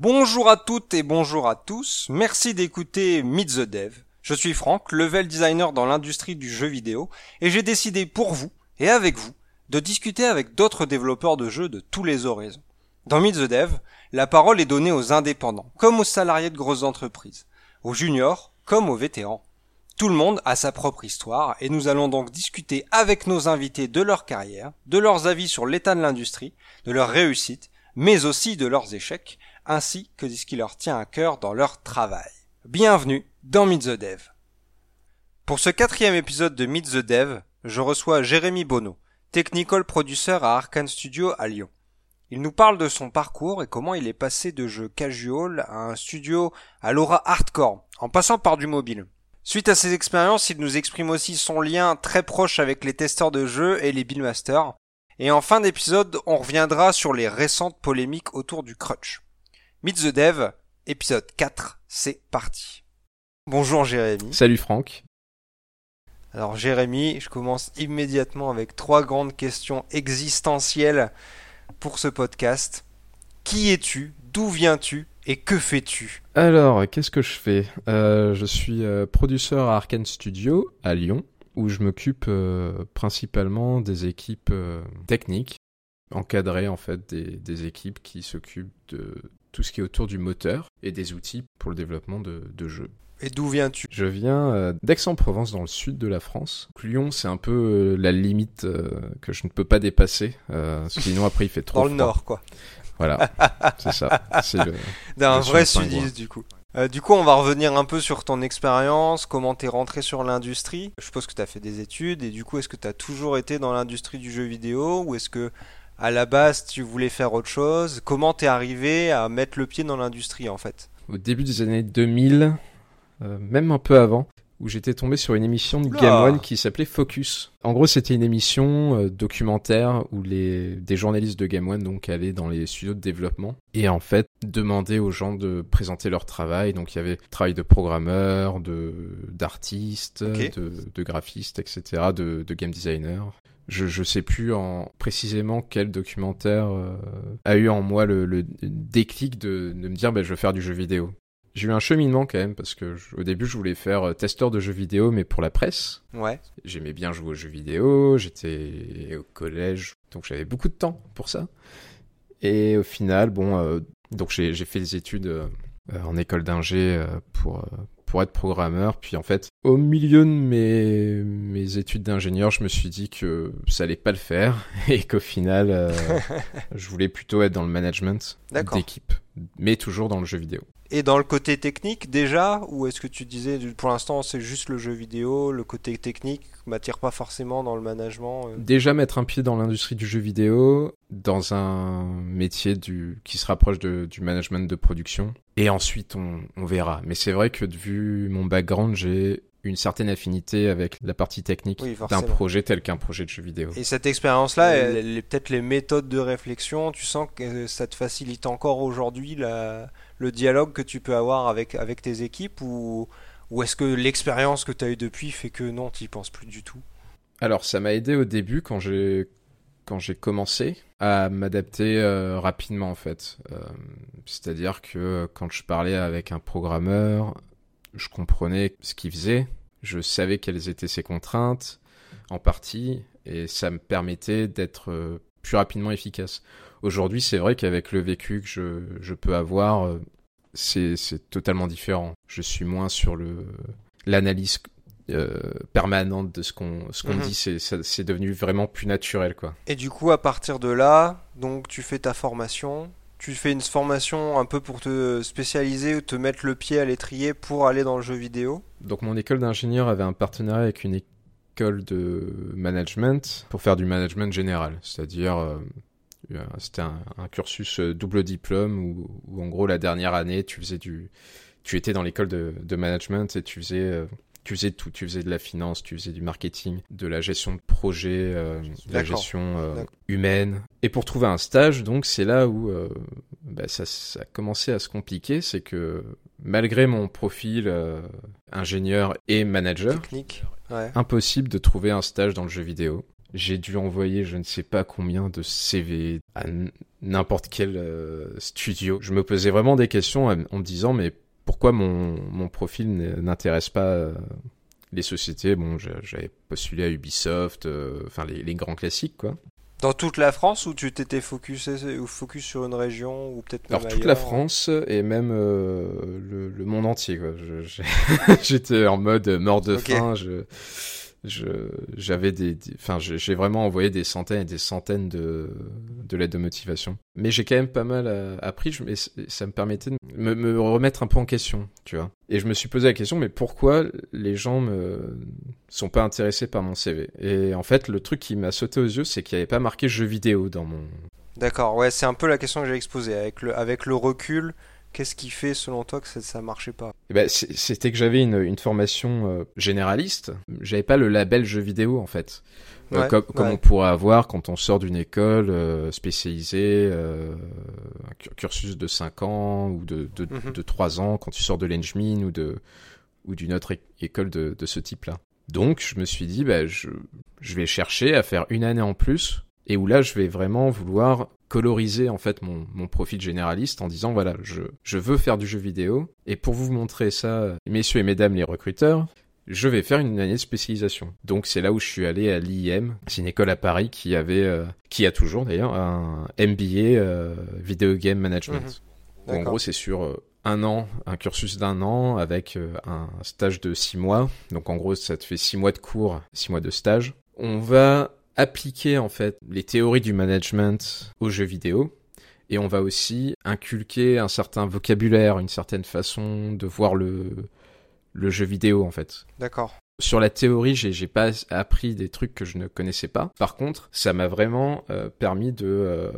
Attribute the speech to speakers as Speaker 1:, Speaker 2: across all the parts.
Speaker 1: Bonjour à toutes et bonjour à tous. Merci d'écouter Meet the Dev. Je suis Franck, level designer dans l'industrie du jeu vidéo, et j'ai décidé pour vous et avec vous de discuter avec d'autres développeurs de jeux de tous les horizons. Dans Meet the Dev, la parole est donnée aux indépendants, comme aux salariés de grosses entreprises, aux juniors comme aux vétérans. Tout le monde a sa propre histoire et nous allons donc discuter avec nos invités de leur carrière, de leurs avis sur l'état de l'industrie, de leurs réussites, mais aussi de leurs échecs, ainsi que de ce qui leur tient à cœur dans leur travail. Bienvenue dans Meet the Dev. Pour ce quatrième épisode de Meet the Dev, je reçois Jérémy Bonneau, technical producer à Arkane Studio à Lyon. Il nous parle de son parcours et comment il est passé de jeux casual à un studio à l'aura hardcore, en passant par du mobile. Suite à ces expériences, il nous exprime aussi son lien très proche avec les testeurs de jeux et les buildmasters. Et en fin d'épisode, on reviendra sur les récentes polémiques autour du crutch. Meet the Dev, épisode 4, c'est parti. Bonjour Jérémy.
Speaker 2: Salut Franck.
Speaker 1: Alors Jérémy, je commence immédiatement avec trois grandes questions existentielles pour ce podcast. Qui es-tu? D'où viens-tu? Et que fais-tu?
Speaker 2: Alors, qu'est-ce que je fais? Euh, Je suis euh, producteur à Arkane Studio à Lyon, où je m'occupe euh, principalement des équipes euh, techniques, encadrer en fait des, des équipes qui s'occupent de tout ce qui est autour du moteur et des outils pour le développement de, de jeux.
Speaker 1: Et d'où viens-tu?
Speaker 2: Je viens euh, d'Aix-en-Provence, dans le sud de la France. Lyon, c'est un peu euh, la limite euh, que je ne peux pas dépasser, sinon après il fait trop
Speaker 1: Dans le nord, quoi.
Speaker 2: Voilà, c'est ça. C'est.
Speaker 1: D'un vrai sudiste, du coup. Euh, du coup, on va revenir un peu sur ton expérience, comment t'es rentré sur l'industrie. Je suppose que t'as fait des études, et du coup, est-ce que t'as toujours été dans l'industrie du jeu vidéo, ou est-ce que, à la base, tu voulais faire autre chose Comment t'es arrivé à mettre le pied dans l'industrie, en fait?
Speaker 2: Au début des années 2000, euh, même un peu avant, où j'étais tombé sur une émission de. Game One qui s'appelait Focus. En gros, c'était une émission euh, documentaire où les des journalistes de Game One donc allaient dans les studios de développement et en fait demandaient aux gens de présenter leur travail. Donc il y avait travail de programmeur, de d'artiste, de, de graphiste, etc., de, de game designer. Je, je sais plus en précisément quel documentaire euh, a eu en moi le, le déclic de, de me dire bah, je veux faire du jeu vidéo. J'ai eu un cheminement quand même parce que je- au début je voulais faire euh, testeur de jeux vidéo mais pour la presse.
Speaker 1: Ouais.
Speaker 2: J'aimais bien jouer aux jeux vidéo, j'étais au collège donc j'avais beaucoup de temps pour ça. Et au final bon euh, donc j'ai fait des études euh, euh, en école d'ingé euh, pour pour être programmeur puis en fait au milieu de mes mes études d'ingénieur je me suis dit que ça allait pas le faire et qu'au final euh, je voulais plutôt être dans le management d'équipe mais toujours dans le jeu vidéo.
Speaker 1: Et dans le côté technique, déjà, ou est-ce que tu disais, pour l'instant, c'est juste le jeu vidéo, le côté technique m'attire pas forcément dans le management euh?
Speaker 2: Déjà mettre un pied dans l'industrie du jeu vidéo, dans un métier du, qui se rapproche de, du management de production. Et ensuite, on, on verra. Mais c'est vrai que de vu mon background, j'ai une certaine affinité avec la partie technique
Speaker 1: Oui,
Speaker 2: d'un projet tel qu'un projet de jeu vidéo.
Speaker 1: Et cette expérience-là,
Speaker 2: Euh,
Speaker 1: peut-être les méthodes de réflexion, tu sens que ça te facilite encore aujourd'hui la- le dialogue que tu peux avoir avec, avec tes équipes ou, ou est-ce que l'expérience que tu as eue depuis fait que non, tu penses plus du tout?
Speaker 2: Alors, ça m'a aidé au début quand j'ai quand j'ai commencé à m'adapter euh, rapidement en fait. Euh, C'est-à-dire que euh, quand je parlais avec un programmeur, je comprenais ce qu'il faisait, je savais quelles étaient ses contraintes en partie, et ça me permettait d'être euh, plus rapidement efficace. Aujourd'hui, c'est vrai qu'avec le vécu que je, je peux avoir, euh, c'est c'est totalement différent. Je suis moins sur le l'analyse euh, permanente de ce qu'on ce qu'on
Speaker 1: Mhm.
Speaker 2: dit c'est ça- c'est devenu vraiment plus naturel quoi
Speaker 1: Et du coup, à partir de là, donc tu fais ta formation, tu fais une formation un peu pour te spécialiser ou te mettre le pied à l'étrier pour aller dans le jeu vidéo.
Speaker 2: donc mon école d'ingénieur avait un partenariat avec une école de management pour faire du management général c'est-à-dire euh, euh, c'était un, cursus euh, double diplôme où, en gros la dernière année tu faisais du tu étais dans l'école de, management et tu faisais tu faisais tout, tu faisais de la finance, tu faisais du marketing, de la gestion de projet, euh, de la gestion euh, humaine. Et pour trouver un stage, donc c'est là où euh, bah, ça, ça a commencé à se compliquer, c'est que malgré mon profil ingénieur et manager,
Speaker 1: Technique. Ouais.
Speaker 2: impossible de trouver un stage dans le jeu vidéo. j'ai dû envoyer je ne sais pas combien de CV à n'importe quel studio. Je me posais vraiment des questions en me disant mais pourquoi mon, mon profil n'intéresse pas euh, les sociétés Bon, j'avais postulé à Ubisoft, euh, enfin les, les, grands classiques quoi.
Speaker 1: Dans toute la France ou tu t'étais focus, focus sur une région ou peut-être
Speaker 2: Alors toute la France et même le, le, monde entier quoi. J'étais en mode mort de faim. Je, j'avais des, enfin, j'ai vraiment envoyé des centaines et des centaines de, de lettres de motivation. Mais j'ai quand même pas mal euh, appris, je, ça me permettait de me, me, remettre un peu en question, tu vois. Et je me suis posé la question, mais pourquoi les gens me sont pas intéressés par mon CV Et en fait, le truc qui m'a sauté aux yeux, c'est qu'il n'y avait pas marqué jeu vidéo dans mon.
Speaker 1: D'accord, ouais, c'est un peu la question que j'ai exposée. Avec le, avec le recul, Qu'est-ce qui fait, selon toi, que ça, ne marchait pas?
Speaker 2: Eh ben, C'était que j'avais une, une, formation euh, généraliste. J'avais pas le label jeu vidéo, en fait. Euh, comme, on pourrait avoir quand on sort d'une école euh, spécialisée, un cursus de 5 ans ou de, de, mhm. de 3 ans, quand tu sors de l'Engmin ou de ou d'une autre école de, de ce type-là. Donc, je me suis dit, bah, je, je vais chercher à faire une année en plus et où là je vais vraiment vouloir coloriser en fait mon, mon profil généraliste en disant voilà je, je veux faire du jeu vidéo et pour vous montrer ça messieurs et mesdames les recruteurs je vais faire une année de spécialisation. Donc c'est là où je suis allé à l'IM, c'est une école à Paris qui avait, euh, qui a toujours d'ailleurs un MBA euh, Video Game Management. Mhm. En gros c'est sur euh, un an, un cursus d'un an avec un stage de six mois. Donc en gros ça te fait six mois de cours, six mois de stage. On va appliquer en fait les théories du management aux jeux vidéo et on va aussi inculquer un certain vocabulaire, une certaine façon de voir le le jeu vidéo en fait.
Speaker 1: D'accord.
Speaker 2: Sur la théorie, j'ai, pas appris des trucs que je ne connaissais pas. Par contre, ça m'a vraiment euh, permis de euh,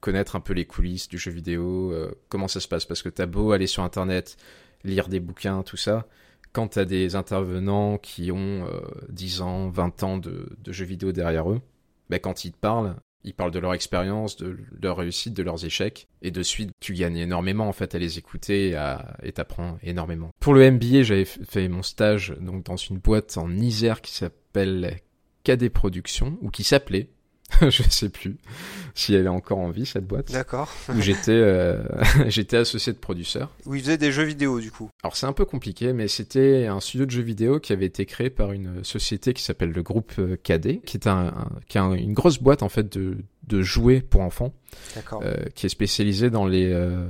Speaker 2: connaître un peu les coulisses du jeu vidéo, euh, comment ça se passe. Parce que t'as beau aller sur Internet, lire des bouquins, tout ça, quand tu as des intervenants qui ont 10 euh, ans, 20 ans de, jeux vidéo derrière eux, bah, quand ils te parlent, ils parlent de leur expérience, de leur réussite, de leurs échecs, et de suite, tu gagnes énormément en fait à les écouter et t'apprends énormément. Pour le MBA, j'avais fait mon stage donc dans une boîte en Isère qui s'appelle KD Productions, ou qui s'appelait je sais plus si elle est encore en vie cette boîte.
Speaker 1: D'accord.
Speaker 2: où j'étais euh, j'étais associé de producteur.
Speaker 1: Où ils faisaient des jeux vidéo du coup.
Speaker 2: Alors c'est un peu compliqué, mais c'était un studio de jeux vidéo qui avait été créé par une société qui s'appelle le groupe euh, KD, qui est un, qui a une grosse boîte en fait de de jouets pour enfants, euh, qui est spécialisée dans les euh,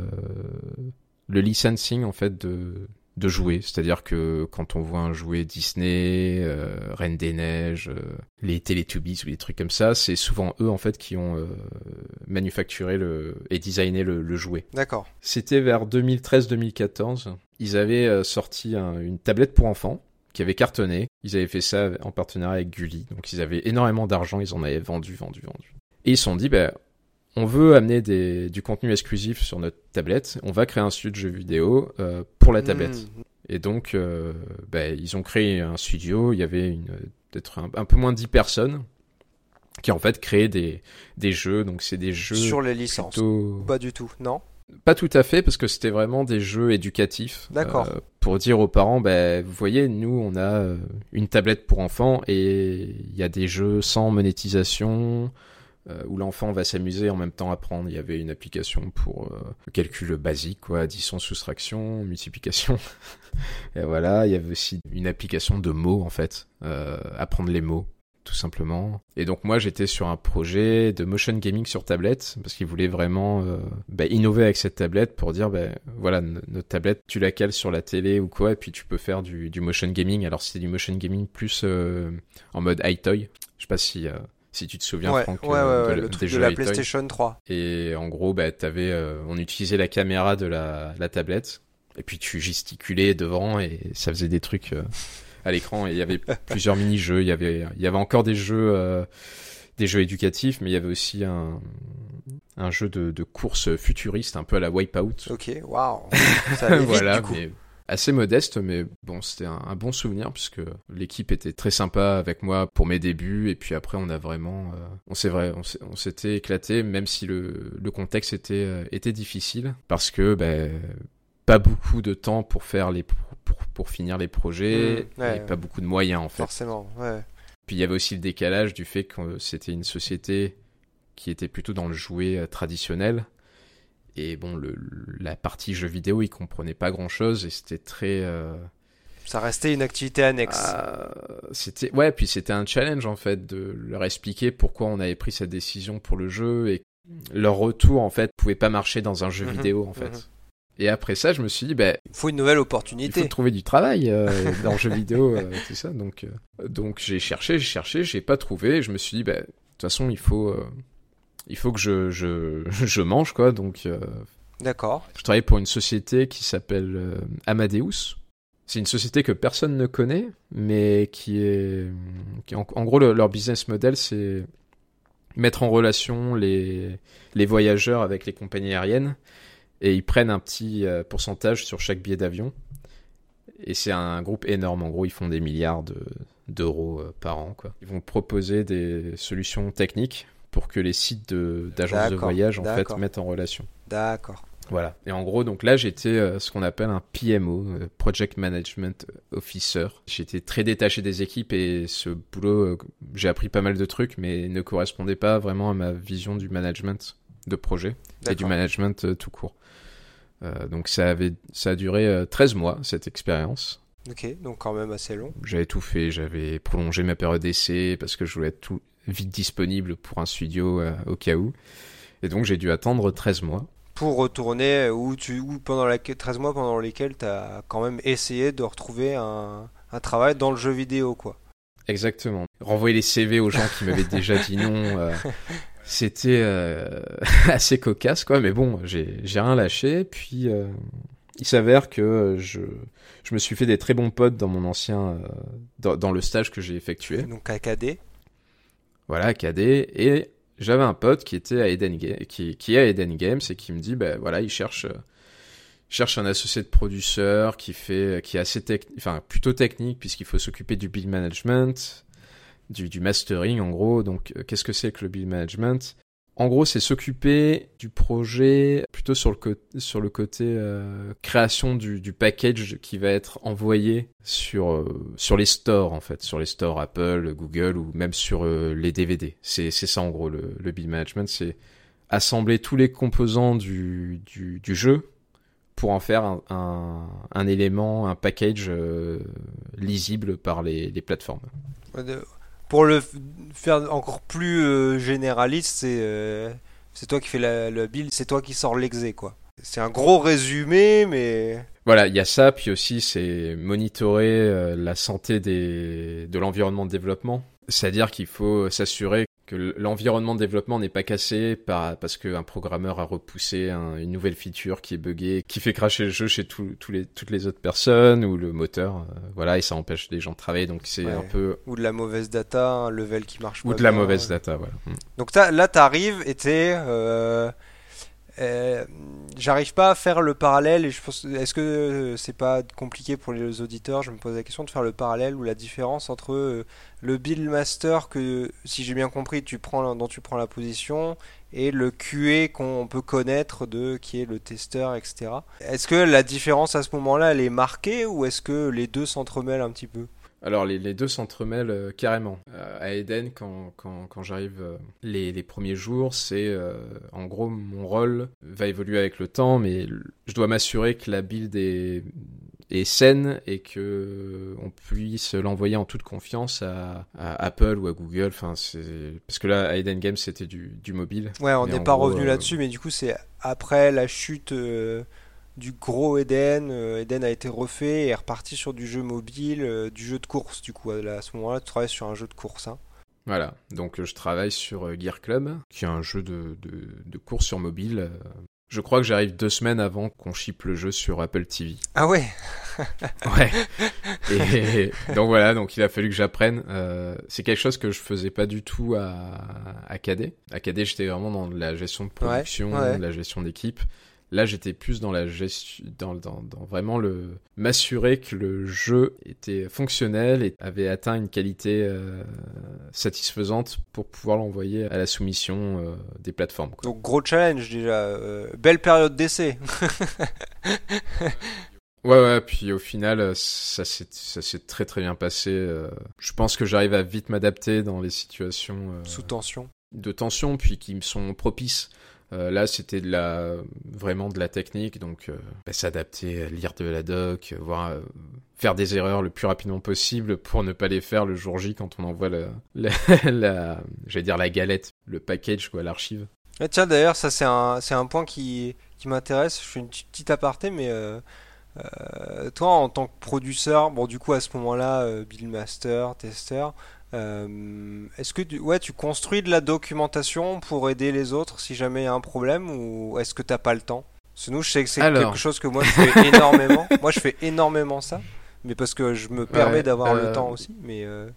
Speaker 2: le licensing en fait de de jouer, C'est-à-dire que quand on voit un jouet Disney, euh, Reine des Neiges, euh, les Teletubbies ou des trucs comme ça, c'est souvent eux en fait qui ont euh, manufacturé le et designé le, jouet.
Speaker 1: D'accord.
Speaker 2: C'était vers 2013-2014. Ils avaient sorti une tablette pour enfants qui avait cartonné. Ils avaient fait ça en partenariat avec Gulli. Donc ils avaient énormément d'argent, ils en avaient vendu, vendu, vendu. Et ils se sont dit, bah, on veut amener des, du contenu exclusif sur notre tablette, on va créer un studio de jeux vidéo euh, pour la tablette. Mmh. Et donc, euh, bah, ils ont créé un studio, il y avait peut-être un, peu moins de 10 personnes qui en fait créaient des, des jeux, donc c'est des jeux...
Speaker 1: Sur les licences Pas du tout, non?
Speaker 2: Pas tout à fait, parce que c'était vraiment des jeux éducatifs.
Speaker 1: D'accord.
Speaker 2: Euh, pour dire aux parents, bah, vous voyez, nous, on a une tablette pour enfants et il y a des jeux sans monétisation, où l'enfant va s'amuser en même temps apprendre. Il y avait une application pour euh, le calcul basique, quoi, addition, soustraction, multiplication. et voilà, il y avait aussi une application de mots en fait, euh, apprendre les mots tout simplement. Et donc moi j'étais sur un projet de motion gaming sur tablette parce qu'ils voulaient vraiment euh, bah, innover avec cette tablette pour dire bah, voilà notre tablette tu la cales sur la télé ou quoi et puis tu peux faire du, du motion gaming. Alors c'est du motion gaming plus en mode high toy. Je sais pas si si tu te souviens, Franck,
Speaker 1: euh, de, le truc de la PlayStation 3.
Speaker 2: Et en gros, bah, avais, euh, on utilisait la caméra de la, la, tablette, et puis tu gesticulais devant, et ça faisait des trucs euh, à l'écran. Et il y avait plusieurs mini-jeux. Il y avait, il y avait encore des jeux, des jeux éducatifs, mais il y avait aussi un, un jeu de, de course futuriste, un peu à la Wipeout.
Speaker 1: Ok, waouh.
Speaker 2: voilà, mais assez modeste, mais bon, c'était un, bon souvenir puisque l'équipe était très sympa avec moi pour mes débuts et puis après on a vraiment, euh, on s'est vrai, on s'était éclaté même si le, le contexte était euh, était difficile parce que ben pas beaucoup de temps pour faire les pour, pour finir les projets mmh, et pas beaucoup de moyens en fait.
Speaker 1: Forcément, ouais.
Speaker 2: Puis il y avait aussi le décalage du fait que c'était une société qui était plutôt dans le jouet euh, traditionnel. Et bon, le, la partie jeux vidéo, ils comprenaient pas grand chose et c'était très. Euh,
Speaker 1: Ça restait une activité annexe.
Speaker 2: Ah, c'était ouais, puis c'était un challenge en fait de leur expliquer pourquoi on avait pris cette décision pour le jeu et leur retour en fait pouvait pas marcher dans un jeu
Speaker 1: Mhm,
Speaker 2: vidéo en
Speaker 1: mhm.
Speaker 2: fait. Et après ça, je me suis dit, ben,
Speaker 1: Il faut une nouvelle
Speaker 2: il
Speaker 1: opportunité.
Speaker 2: faut trouver du travail euh, dans le jeu vidéo, euh, tout ça. Donc, euh, donc j'ai cherché, j'ai cherché, j'ai pas trouvé. Et je me suis dit, bah, de toute façon, il faut, il faut que je, je, je mange, quoi. Donc, euh,
Speaker 1: D'accord.
Speaker 2: je travaille pour une société qui s'appelle euh, Amadeus. C'est une société que personne ne connaît, mais qui est, qui, en, en gros, le- leur business model, c'est mettre en relation les, les voyageurs avec les compagnies aériennes et ils prennent un petit euh, pourcentage sur chaque billet d'avion. Et c'est un groupe énorme. En gros, ils font des milliards de- d'euros par an. Quoi. Ils vont proposer des solutions techniques pour que les sites d'agences de, voyage en fait mettent en relation.
Speaker 1: D'accord.
Speaker 2: Voilà. Et en gros, donc là, j'étais euh, ce qu'on appelle un PMO, euh, Project Management Officer. J'étais très détaché des équipes et ce boulot, euh, j'ai appris pas mal de trucs, mais ne correspondait pas vraiment à ma vision du management de projet et du management tout court. Donc ça avait, ça a duré euh, 13 mois cette expérience.
Speaker 1: Ok, donc quand même assez long.
Speaker 2: J'avais tout fait, j'avais prolongé ma période d'essai parce que je voulais être tout vite disponible pour un studio euh, au cas où. Et donc j'ai dû attendre 13 mois.
Speaker 1: Pour retourner où tu, où pendant la, 13 mois pendant lesquels tu as quand même essayé de retrouver un, un travail dans le jeu vidéo, quoi.
Speaker 2: Exactement. Renvoyer les CV aux gens qui m'avaient déjà dit non, euh, c'était euh, assez cocasse, quoi. Mais bon, j'ai rien lâché. Puis euh, il s'avère que euh, je, je me suis fait des très bons potes dans mon ancien, euh, dans, dans le stage que j'ai effectué.
Speaker 1: Donc AKD.
Speaker 2: Voilà, KD. Et j'avais un pote qui était à Eden qui, qui est à Eden Games et qui me dit, ben voilà, il cherche, euh, il cherche un associé de producteur qui fait, qui est assez technique, enfin plutôt technique puisqu'il faut s'occuper du build management, du, du mastering en gros. Donc, euh, qu'est-ce que c'est que le build management? En gros, c'est s'occuper du projet plutôt sur le, sur le côté euh, création du, package qui va être envoyé sur, euh, sur les stores, en fait, sur les stores Apple, Google ou même sur euh, les DVD. C'est ça en gros le, le build management, c'est assembler tous les composants du, du, jeu pour en faire un, un, un élément, un package lisible par les, les plateformes.
Speaker 1: Pour le faire encore plus euh, généraliste, c'est euh, c'est toi qui fais le build, c'est toi qui sors l'exé, quoi. C'est un gros résumé, mais
Speaker 2: Voilà, il y a ça, puis aussi c'est monitorer euh, la santé des, de l'environnement de développement. C'est-à-dire qu'il faut s'assurer que l'environnement de développement n'est pas cassé par, parce qu'un programmeur a repoussé un- une nouvelle feature qui est buggée, qui fait cracher le jeu chez les, toutes les autres personnes, ou le moteur, euh, voilà, et ça empêche les gens de travailler, donc c'est
Speaker 1: Ouais.
Speaker 2: un peu...
Speaker 1: ou de la mauvaise data, un level qui marche
Speaker 2: Ou
Speaker 1: pas
Speaker 2: de la mauvaise data, voilà. Mm.
Speaker 1: Donc là, t'arrives et t'es. euh, euh, J'arrive pas à faire le parallèle et je pense. Est-ce que euh, c'est pas compliqué pour les auditeurs Je me pose la question de faire le parallèle ou la différence entre euh, le build master que, si j'ai bien compris, tu prends dont tu prends la position et le QA qu'on peut connaître de qui est le testeur, etc. Est-ce que la différence à ce moment-là, elle est marquée ou est-ce que les deux s'entremêlent un petit peu?
Speaker 2: Alors les, les deux s'entremêlent euh, carrément. Euh, à Eden, quand, quand, quand j'arrive euh, les, les premiers jours, c'est euh, en gros mon rôle va évoluer avec le temps, mais je dois m'assurer que la build est, est saine et que on puisse l'envoyer en toute confiance à, à Apple ou à Google. Enfin, parce que là, à Eden Games, c'était du, du mobile.
Speaker 1: Ouais, on n'est pas
Speaker 2: gros,
Speaker 1: revenu là-dessus, mais du coup, c'est après la chute du gros Eden. euh, Eden a été refait et est reparti sur du jeu mobile, euh, du jeu de course. Du coup, à ce moment-là, tu travailles sur un jeu de course. Hein.
Speaker 2: Voilà, donc euh, je travaille sur Gear Club, qui est un jeu de, de, de course sur mobile. Je crois que j'arrive deux semaines avant qu'on ship le jeu sur Apple TV.
Speaker 1: Ah ouais?
Speaker 2: Ouais. Et donc voilà, donc il a fallu que j'apprenne. Euh, c'est quelque chose que je faisais pas du tout à, à KD. À KD, j'étais vraiment dans la gestion de production,
Speaker 1: Ouais, ouais.
Speaker 2: la gestion d'équipe. Là, j'étais plus dans la gestion, dans, dans, dans vraiment le m'assurer que le jeu était fonctionnel et avait atteint une qualité euh, satisfaisante pour pouvoir l'envoyer à la soumission euh, des plateformes. quoi.
Speaker 1: Donc, gros challenge déjà. euh, belle période d'essai.
Speaker 2: Ouais, ouais, puis au final, ça s'est, ça s'est très très bien passé. Je pense que j'arrive à vite m'adapter dans les situations.
Speaker 1: Sous tension.
Speaker 2: De tension, puis qui me sont propices. Euh, là, c'était de la vraiment de la technique, donc euh, bah, s'adapter, lire de la doc, voir euh, faire des erreurs le plus rapidement possible pour ne pas les faire le jour J quand on envoie la, la, j'allais la galette, le package quoi, l'archive.
Speaker 1: Et tiens, d'ailleurs, ça c'est un point qui qui m'intéresse. Je fais une petite aparté, mais toi, en tant que producteur, bon, du coup, à ce moment-là, Bill Master, testeur, euh, est-ce que tu, ouais, tu construis de la documentation pour aider les autres si jamais il y a un problème ou est-ce que t'as pas le temps? Sinon, je sais que c'est quelque chose que moi je fais énormément. moi, je fais énormément ça, mais parce que je me permets d'avoir le euh, temps aussi. Mais euh,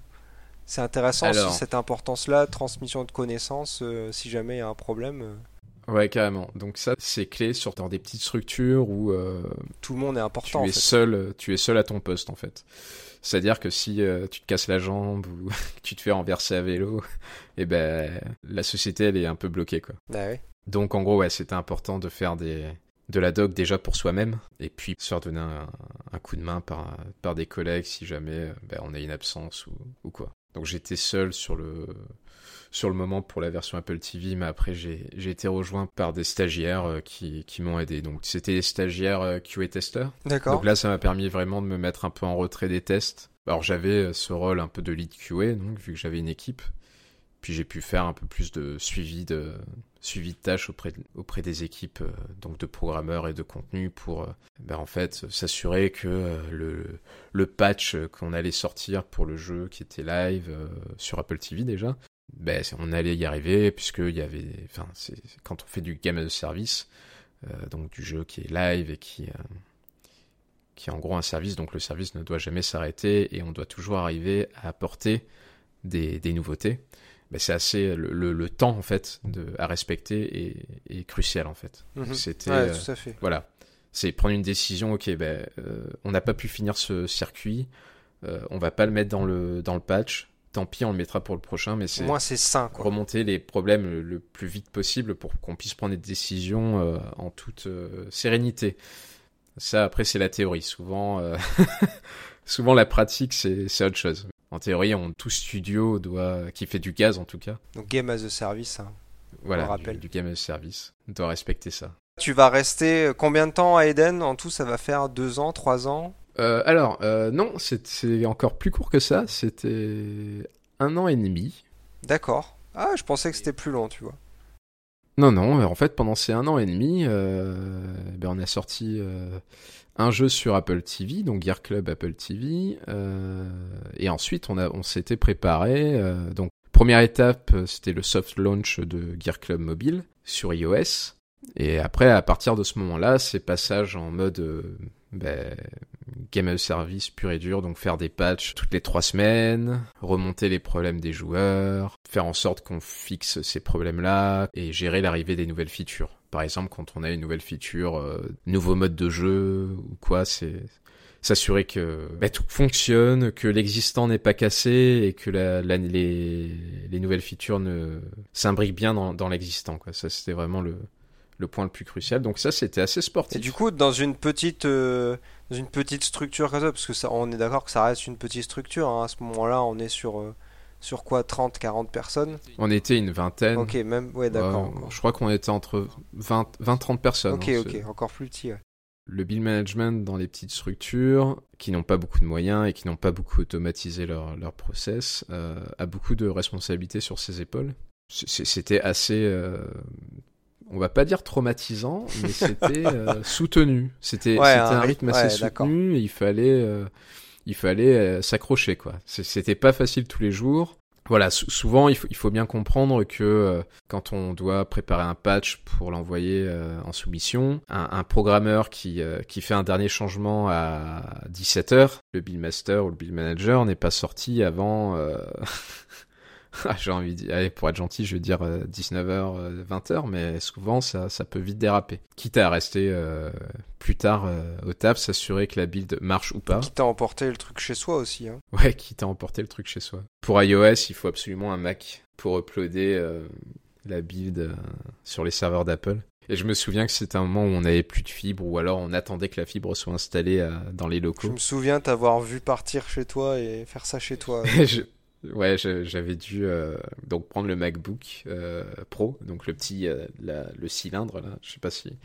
Speaker 1: c'est intéressant cette importance-là, transmission de connaissances, si jamais il y a un problème.
Speaker 2: Ouais, carrément. Donc ça, c'est clé sur dans des petites structures où
Speaker 1: tout le monde est important.
Speaker 2: Tu es seul, tu es seul à ton poste en fait. C'est-à-dire que si euh, tu te casses la jambe ou tu te fais renverser à vélo, et eh ben la société elle est un peu bloquée quoi.
Speaker 1: Ah
Speaker 2: Donc en gros ouais c'était important de faire des de la doc déjà pour soi-même et puis se faire donner un, coup de main par, par des collègues si jamais ben, on a une absence ou, ou quoi. Donc j'étais seul sur le sur le moment pour la version Apple TV, mais après j'ai été rejoint par des stagiaires euh, qui, qui m'ont aidé. Donc c'était des stagiaires euh, QA testeurs.
Speaker 1: D'accord.
Speaker 2: Donc là ça m'a permis vraiment de me mettre un peu en retrait des tests. Alors j'avais euh, ce rôle un peu de lead QA, donc vu que j'avais une équipe. Puis j'ai pu faire un peu plus de suivi de suivi de tâches auprès auprès des équipes donc de programmeurs et de contenu pour ben en fait s'assurer que le le patch qu'on allait sortir pour le jeu qui était live sur Apple TV déjà ben, on allait y arriver puisqu'il y avait, enfin, c'est quand on fait du game as a service, euh, donc du jeu qui est live et qui, euh, qui est en gros un service, donc le service ne doit jamais s'arrêter et on doit toujours arriver à apporter des, des nouveautés. Ben, c'est assez le, le, temps en fait de, à respecter est, crucial en fait.
Speaker 1: Mhm. C'était, ouais, tout à fait.
Speaker 2: voilà, c'est prendre une décision. Ok, ben, on n'a pas pu finir ce circuit, on va pas le mettre dans le dans le patch tant pis, on le mettra pour le prochain, mais c'est
Speaker 1: moi c'est sain
Speaker 2: remonter les problèmes le, plus vite possible pour qu'on puisse prendre des décisions euh, en toute euh, sérénité. Ça après c'est la théorie. Souvent, euh, souvent la pratique c'est autre chose. En théorie, on tout studio doit qui fait du gaz en tout cas.
Speaker 1: Donc game as a service. Hein,
Speaker 2: voilà, rappelle. Du, du game as a service doit respecter ça.
Speaker 1: Tu vas rester combien de temps à Eden? En tout, ça va faire deux ans, trois ans?
Speaker 2: Euh, alors, euh, non, c'est encore plus court que ça. C'était un an et demi.
Speaker 1: D'accord. Ah, je pensais que c'était plus long, tu vois.
Speaker 2: Non, non, en fait, pendant ces un an et demi, euh, ben, on a sorti un jeu sur Apple TV, donc Gear Club Apple TV, et ensuite on, a, on s'était préparé. donc, première étape, c'était le soft launch de Gear Club Mobile sur iOS. Et après, à partir de ce moment-là, c'est passage en mode ben, game as service pur et dur, donc faire des patchs toutes les trois semaines, remonter les problèmes des joueurs, faire en sorte qu'on fixe ces problèmes-là et gérer l'arrivée des nouvelles features. Par exemple, quand on a une nouvelle feature, euh, nouveau mode de jeu ou quoi, c'est s'assurer que ben, tout fonctionne, que l'existant n'est pas cassé et que les, les, nouvelles features ne s'imbriquent bien dans, dans l'existant. Ça, c'était vraiment le, le point le plus crucial. Donc ça, c'était assez sportif.
Speaker 1: Et du coup, dans une petite, euh, dans une petite structure comme ça, parce que ça, on est d'accord que ça reste une petite structure. Hein, à ce moment-là, on est sur euh, sur quoi 30, 40 personnes?
Speaker 2: On était une vingtaine.
Speaker 1: Ok, même, ouais, d'accord.
Speaker 2: je crois qu'on était entre 20, 20 30 personnes.
Speaker 1: Ok,
Speaker 2: hein,
Speaker 1: ok, encore plus petit.
Speaker 2: Le bill management dans les petites structures qui n'ont pas beaucoup de moyens et qui n'ont pas beaucoup automatisé leur, leur process euh, a beaucoup de responsabilités sur ses épaules. C'était assez on va pas dire traumatisant, mais c'était euh, soutenu. C'était un, rythme assez soutenu et il fallait, euh, il fallait euh, s'accrocher quoi. C'était pas facile tous les jours. Voilà, souvent il faut, il faut, bien comprendre que quand on doit préparer un patch pour l'envoyer en soumission, un, un programmeur qui, qui fait un dernier changement à 17h, le build master ou le build manager n'est pas sorti avant Ah, j'ai envie de dire, pour être gentil, je vais dire 19h, euh, 20h, euh, mais souvent ça, ça peut vite déraper. Quitte à rester euh, plus tard au taf, s'assurer que la build marche ou pas.
Speaker 1: Quitte à emporter le truc chez soi aussi. Hein.
Speaker 2: Ouais, quitte à emporter le truc chez soi. Pour iOS, il faut absolument un Mac pour uploader la build sur les serveurs d'Apple. Et je me souviens que c'était un moment où on n'avait plus de fibre ou alors on attendait que la fibre soit installée dans les locaux.
Speaker 1: Je me souviens t'avoir vu partir chez toi et faire ça chez toi.
Speaker 2: Ouais, j'avais dû euh, donc prendre le MacBook euh, Pro, donc le petit, le cylindre là. Je sais pas si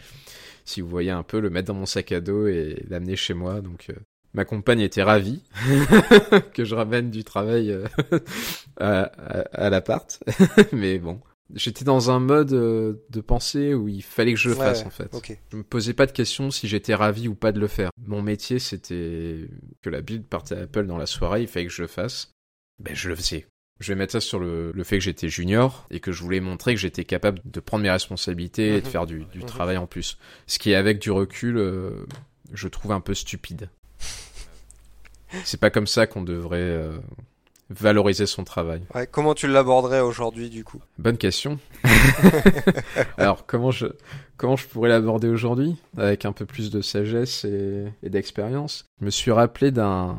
Speaker 2: si vous voyez un peu, le mettre dans mon sac à dos et l'amener chez moi. Donc ma compagne était ravie que je ramène du travail à, à l'appart, mais bon, J'étais dans un mode euh, de pensée où il fallait que je le fasse en fait. Je me posais pas de questions si j'étais ravi ou pas de le faire. Mon métier c'était que la build partait à Apple dans la soirée, il fallait que je le fasse. Ben je le faisais. Je vais mettre ça sur le, fait que j'étais junior et que je voulais montrer que j'étais capable de prendre mes responsabilités et de mhm. faire du, mhm. travail en plus. Ce qui avec du recul, euh, je trouve un peu stupide. C'est pas comme ça qu'on devrait euh, valoriser son travail.
Speaker 1: comment tu l'aborderais aujourd'hui du coup?
Speaker 2: Bonne question. Alors comment je comment je pourrais l'aborder aujourd'hui? Avec un peu plus de sagesse et, d'expérience Je me suis rappelé d'un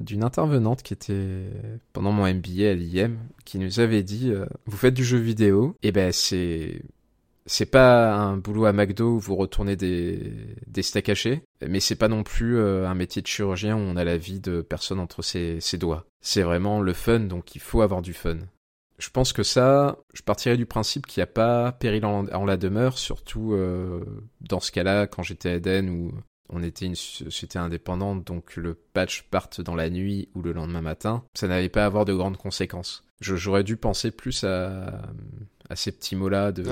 Speaker 2: d'une intervenante qui était pendant mon MBA à l'IM qui nous avait dit euh, vous faites du jeu vidéo et eh ben c'est c'est pas un boulot à McDo où vous retournez des, des steaks hachés, mais c'est pas non plus euh, un métier de chirurgien où on a la vie de personne entre ses, doigts. C'est vraiment le fun, donc il faut avoir du fun. Je pense que ça, je partirais du principe qu'il n'y a pas péril en, la demeure, surtout euh, dans ce cas-là, quand j'étais à Eden où on était une société indépendante, donc le patch parte dans la nuit ou le lendemain matin, ça n'avait pas avoir de grandes conséquences. J'aurais dû penser plus à ces petits mots-là de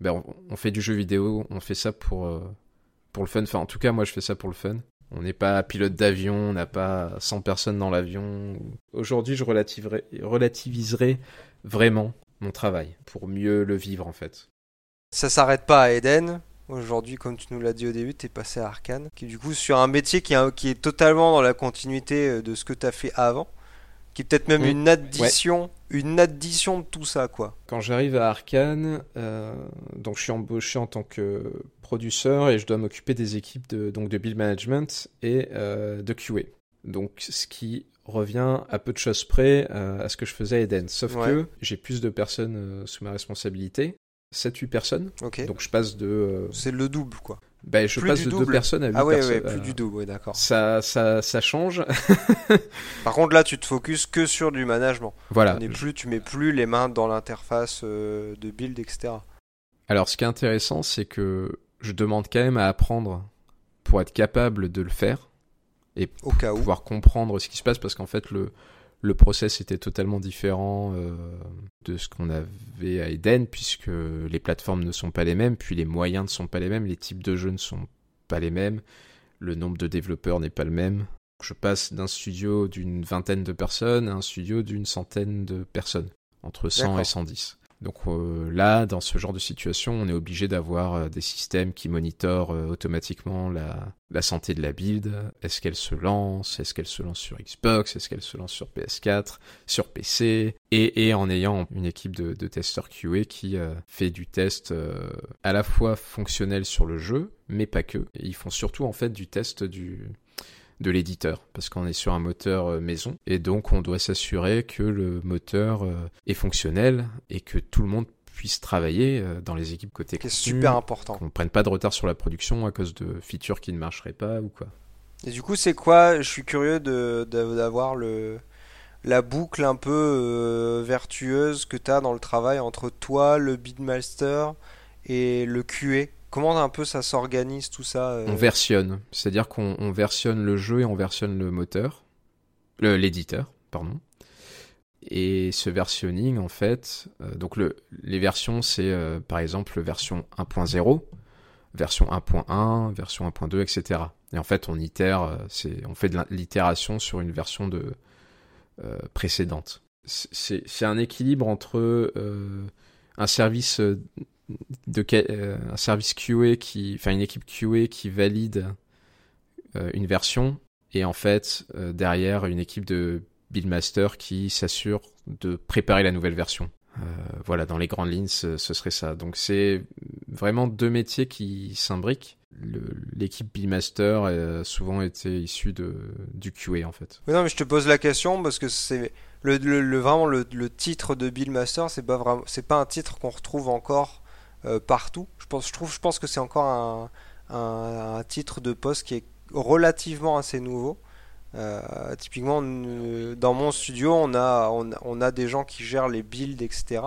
Speaker 2: ben, on, fait du jeu vidéo, on fait ça pour, euh, pour le fun. Enfin, en tout cas, moi, je fais ça pour le fun. On n'est pas pilote d'avion, on n'a pas 100 personnes dans l'avion. Aujourd'hui, je relativiserai vraiment mon travail pour mieux le vivre, en fait.
Speaker 1: Ça s'arrête pas à Eden. Aujourd'hui, comme tu nous l'as dit au début, tu es passé à Arkane, qui du coup sur un métier qui, qui est totalement dans la continuité euh, de ce que tu as fait avant qui est peut-être même une addition, une addition de tout ça, quoi.
Speaker 2: Quand j'arrive à Arkane, euh, donc je suis embauché en tant que producteur et je dois m'occuper des équipes de, donc de build management et euh, de QA. Donc ce qui revient à peu de choses près euh, à ce que je faisais à Eden. Sauf que j'ai plus de personnes sous ma responsabilité. 7-8 personnes. Donc je passe de...
Speaker 1: C'est le double, quoi.
Speaker 2: Ben, je passe de deux personnes à 8
Speaker 1: ah ouais,
Speaker 2: personnes.
Speaker 1: plus du double, d'accord.
Speaker 2: Ça, ça, ça change.
Speaker 1: Par contre, là, tu te focuses que sur du management.
Speaker 2: Voilà.
Speaker 1: Tu, plus, tu mets plus les mains dans l'interface euh, de build, etc.
Speaker 2: Alors, ce qui est intéressant, c'est que je demande quand même à apprendre pour être capable de le faire et
Speaker 1: Au cas
Speaker 2: pouvoir comprendre ce qui se passe parce qu'en fait, le, le process était totalement différent euh, de ce qu'on avait à Eden, puisque les plateformes ne sont pas les mêmes, puis les moyens ne sont pas les mêmes, les types de jeux ne sont pas les mêmes, le nombre de développeurs n'est pas le même. Je passe d'un studio d'une vingtaine de personnes à un studio d'une centaine de personnes, entre 100 et 110. Donc euh, là, dans ce genre de situation, on est obligé d'avoir euh, des systèmes qui monitorent euh, automatiquement la, santé de la build. Est-ce qu'elle se lance? Est-ce qu'elle se lance sur Xbox? Est-ce qu'elle se lance sur PS4 Sur PC et, en ayant une équipe de, de testeurs QA qui fait du test à la fois fonctionnel sur le jeu, mais pas que. ils font surtout en fait du test du, de l'éditeur, parce qu'on est sur un moteur euh, maison, et donc on doit s'assurer que le moteur euh, est fonctionnel et que tout le monde puisse travailler euh, dans les équipes côté
Speaker 1: C'est super important.
Speaker 2: Qu'on prenne pas de retard sur la production à cause de features qui ne marcheraient pas ou quoi.
Speaker 1: Et du coup, c'est quoi Je suis curieux de d'avoir le la boucle un peu vertueuse que tu as dans le travail entre toi, le beatmaster et le QA. Comment un peu ça s'organise tout ça euh
Speaker 2: On versionne, c'est-à-dire qu'on versionne le jeu et on versionne le moteur, l'éditeur, pardon. Et ce versionning, en fait, euh, donc le, les versions, c'est euh, par exemple version 1.0, version 1.1, version 1.2, etc. Et en fait, on itère, c'est, on fait de l'itération sur une version de précédente. C'est un équilibre entre un service euh, un service QA qui, enfin une équipe QA qui valide euh, une version et en fait euh, derrière une équipe de buildmaster qui s'assure de préparer la nouvelle version. voilà, dans les grandes lignes, ce, serait ça. Donc c'est vraiment deux métiers qui s'imbriquent. L'équipe buildmaster a souvent été issue de, du QA en fait.
Speaker 1: non, mais je te pose la question parce que c'est le, le, vraiment le, titre de buildmaster, c'est pas vraiment, c'est pas un titre qu'on retrouve encore partout. Je pense, je trouve, je pense que c'est encore un, un, titre de poste qui est relativement assez nouveau. Euh, typiquement, dans mon studio, on a, on, a des gens qui gèrent les builds, etc.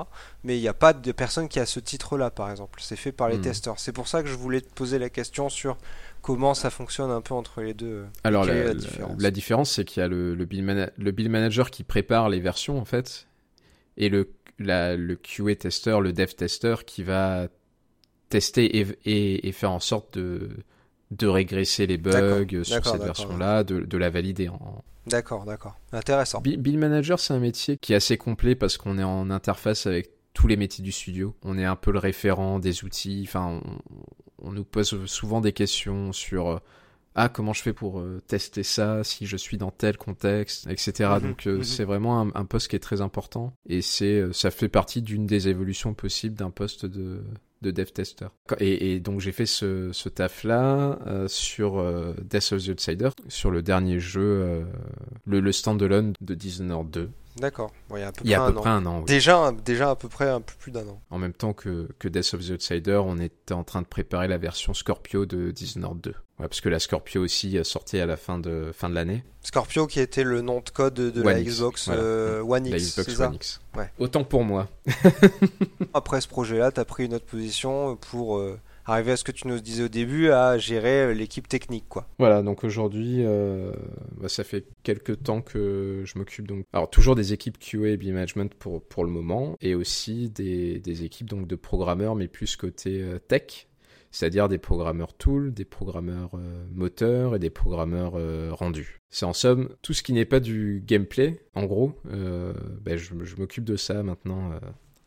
Speaker 1: Mais il n'y a pas de personne qui a ce titre-là, par exemple. C'est fait par les hmm. testeurs. C'est pour ça que je voulais te poser la question sur comment ça fonctionne un peu entre les deux.
Speaker 2: Alors, la, différence, c'est qu'il y a le, le, build le build manager qui prépare les versions, en fait, et le, la, le QA tester, le dev tester qui va tester et, et faire en sorte de de régresser les bugs sur cette version-là, de, la valider. En...
Speaker 1: D'accord, d'accord. Intéressant.
Speaker 2: Bill Manager, c'est un métier qui est assez complet parce qu'on est en interface avec tous les métiers du studio. On est un peu le référent des outils. Enfin, on, nous pose souvent des questions sur euh, ah comment je fais pour euh, tester ça si je suis dans tel contexte, etc. Mhm, Donc euh, mhm. c'est vraiment un, un, poste qui est très important et c'est ça fait partie d'une des évolutions possibles d'un poste de de dev tester. Et, donc j'ai fait ce, ce taf-là euh, sur euh, Death of the Outsider, sur le dernier jeu, euh, le, le standalone de Dishonored 2.
Speaker 1: D'accord. il y a à peu,
Speaker 2: près, un, an.
Speaker 1: Déjà, déjà à peu près un peu plus d'un an.
Speaker 2: En même temps que, que Death of the Outsider, on était en train de préparer la version Scorpio de Dishonored 2. Ouais, parce que la Scorpio aussi sortait à la fin de, fin de l'année.
Speaker 1: Scorpio qui était le nom de code de la Xbox euh, One X. La Xbox One X.
Speaker 2: Ouais. Autant pour moi.
Speaker 1: Après ce projet-là, tu as pris une autre position pour euh, arriver à ce que tu nous disais au début, à gérer euh, l'équipe technique, quoi.
Speaker 2: Voilà, donc aujourd'hui, euh, bah, ça fait quelques temps que je m'occupe donc, alors toujours des équipes QA et management pour pour le moment, et aussi des, des équipes donc de programmeurs, mais plus côté euh, tech, c'est-à-dire des programmeurs tool, des programmeurs moteurs et des programmeurs rendus. C'est en somme tout ce qui n'est pas du gameplay, en gros. Ben, je, je m'occupe de ça maintenant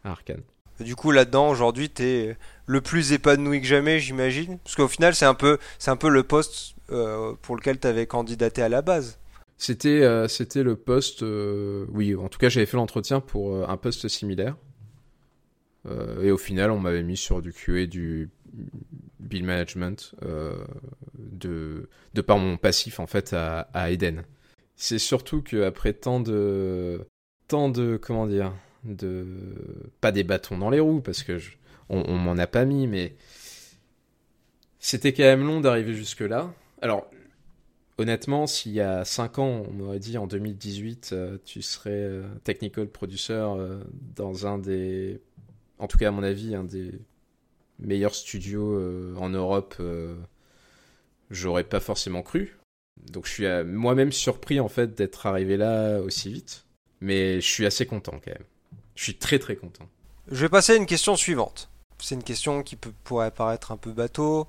Speaker 2: à Arkane.
Speaker 1: Du coup, là-dedans, aujourd'hui, tu es le plus épanoui que jamais, j'imagine. Parce qu'au final, c'est un peu, un peu le poste euh, pour lequel tu avais candidaté à la base.
Speaker 2: C'était, euh, c'était le poste. Euh, oui, en tout cas, j'avais fait l'entretien pour un poste similaire. et au final, on m'avait mis sur du QA, du bill management, de, de par mon passif en fait à, à Eden. C'est surtout qu'après tant de, tant de, comment dire, de pas des bâtons dans les roues parce que on, m'en a pas mis mais c'était quand même long d'arriver jusque là alors honnêtement s'il y a 5 ans on m'aurait dit en 2018 euh, tu serais euh, technical producer euh, dans un des en tout cas à mon avis un des meilleurs studios en Europe j'aurais pas forcément cru. Donc je suis moi-même surpris en fait d'être arrivé là aussi vite. Mais je suis assez content quand même je suis très très content.
Speaker 1: Je vais passer à une question suivante. C'est une question qui peut, pourrait paraître un peu bateau,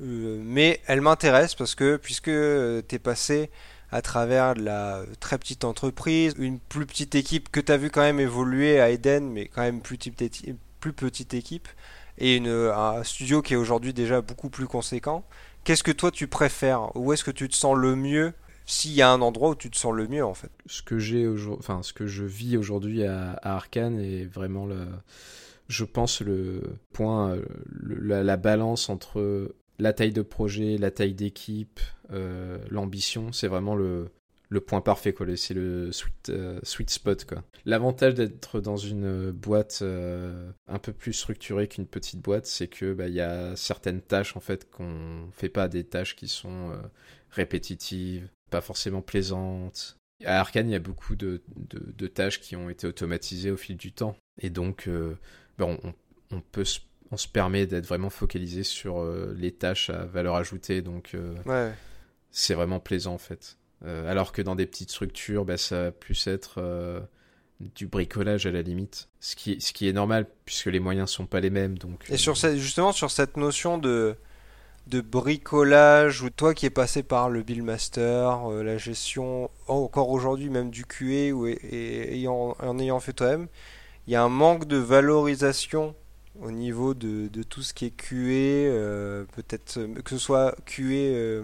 Speaker 1: euh, mais elle m'intéresse parce que puisque euh, tu es passé à travers la très petite entreprise, une plus petite équipe que tu as vu quand même évoluer à Eden, mais quand même plus petite, équipe, et un studio qui est aujourd'hui déjà beaucoup plus conséquent. Qu'est-ce que toi tu préfères? Où est-ce que tu te sens le mieux s'il y a un endroit où tu te sens le mieux en fait.
Speaker 2: Ce que j'ai enfin ce que je vis aujourd'hui à, Arkane est vraiment le, je pense le point, la, balance entre la taille de projet, la taille d'équipe, euh, l'ambition, c'est vraiment le le point parfait quoi. C'est le sweet euh, sweet spot quoi. L'avantage d'être dans une boîte euh, un peu plus structurée qu'une petite boîte c'est que bah il y a certaines tâches en fait qu'on fait pas des tâches qui sont répétitives pas forcément plaisante. À Arkane, il y a beaucoup de, de, tâches qui ont été automatisées au fil du temps. Et donc, euh, ben, on, on, peut on se permet d'être vraiment focalisé sur euh, les tâches à valeur ajoutée. Donc, euh, ouais. c'est vraiment plaisant en fait. alors que dans des petites structures, ben, ça va plus être du bricolage à la limite. Ce qui, ce qui est normal puisque les moyens sont pas les mêmes. Donc,
Speaker 1: Et sur cette, justement, sur cette notion de de bricolage ou toi qui es passé par le Bill Master, euh, la gestion encore aujourd'hui même du QA ou en ayant fait toi-même, il y a un manque de valorisation au niveau de, tout ce qui est QA, euh, peut-être euh, que ce soit QA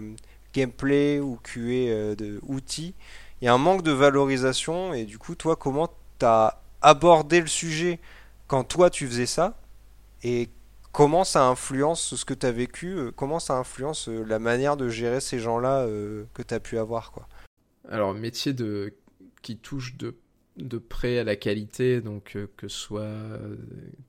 Speaker 1: gameplay ou QA de outils. Il y a un manque de valorisation et du coup toi comment tu as abordé le sujet quand toi tu faisais ça et comment ça influence ce que tu as vécu euh, Comment ça influence euh, la manière de gérer ces gens-là euh, que tu as pu avoir quoi
Speaker 2: Alors, métier qui touche de de près à la qualité, donc que ce soit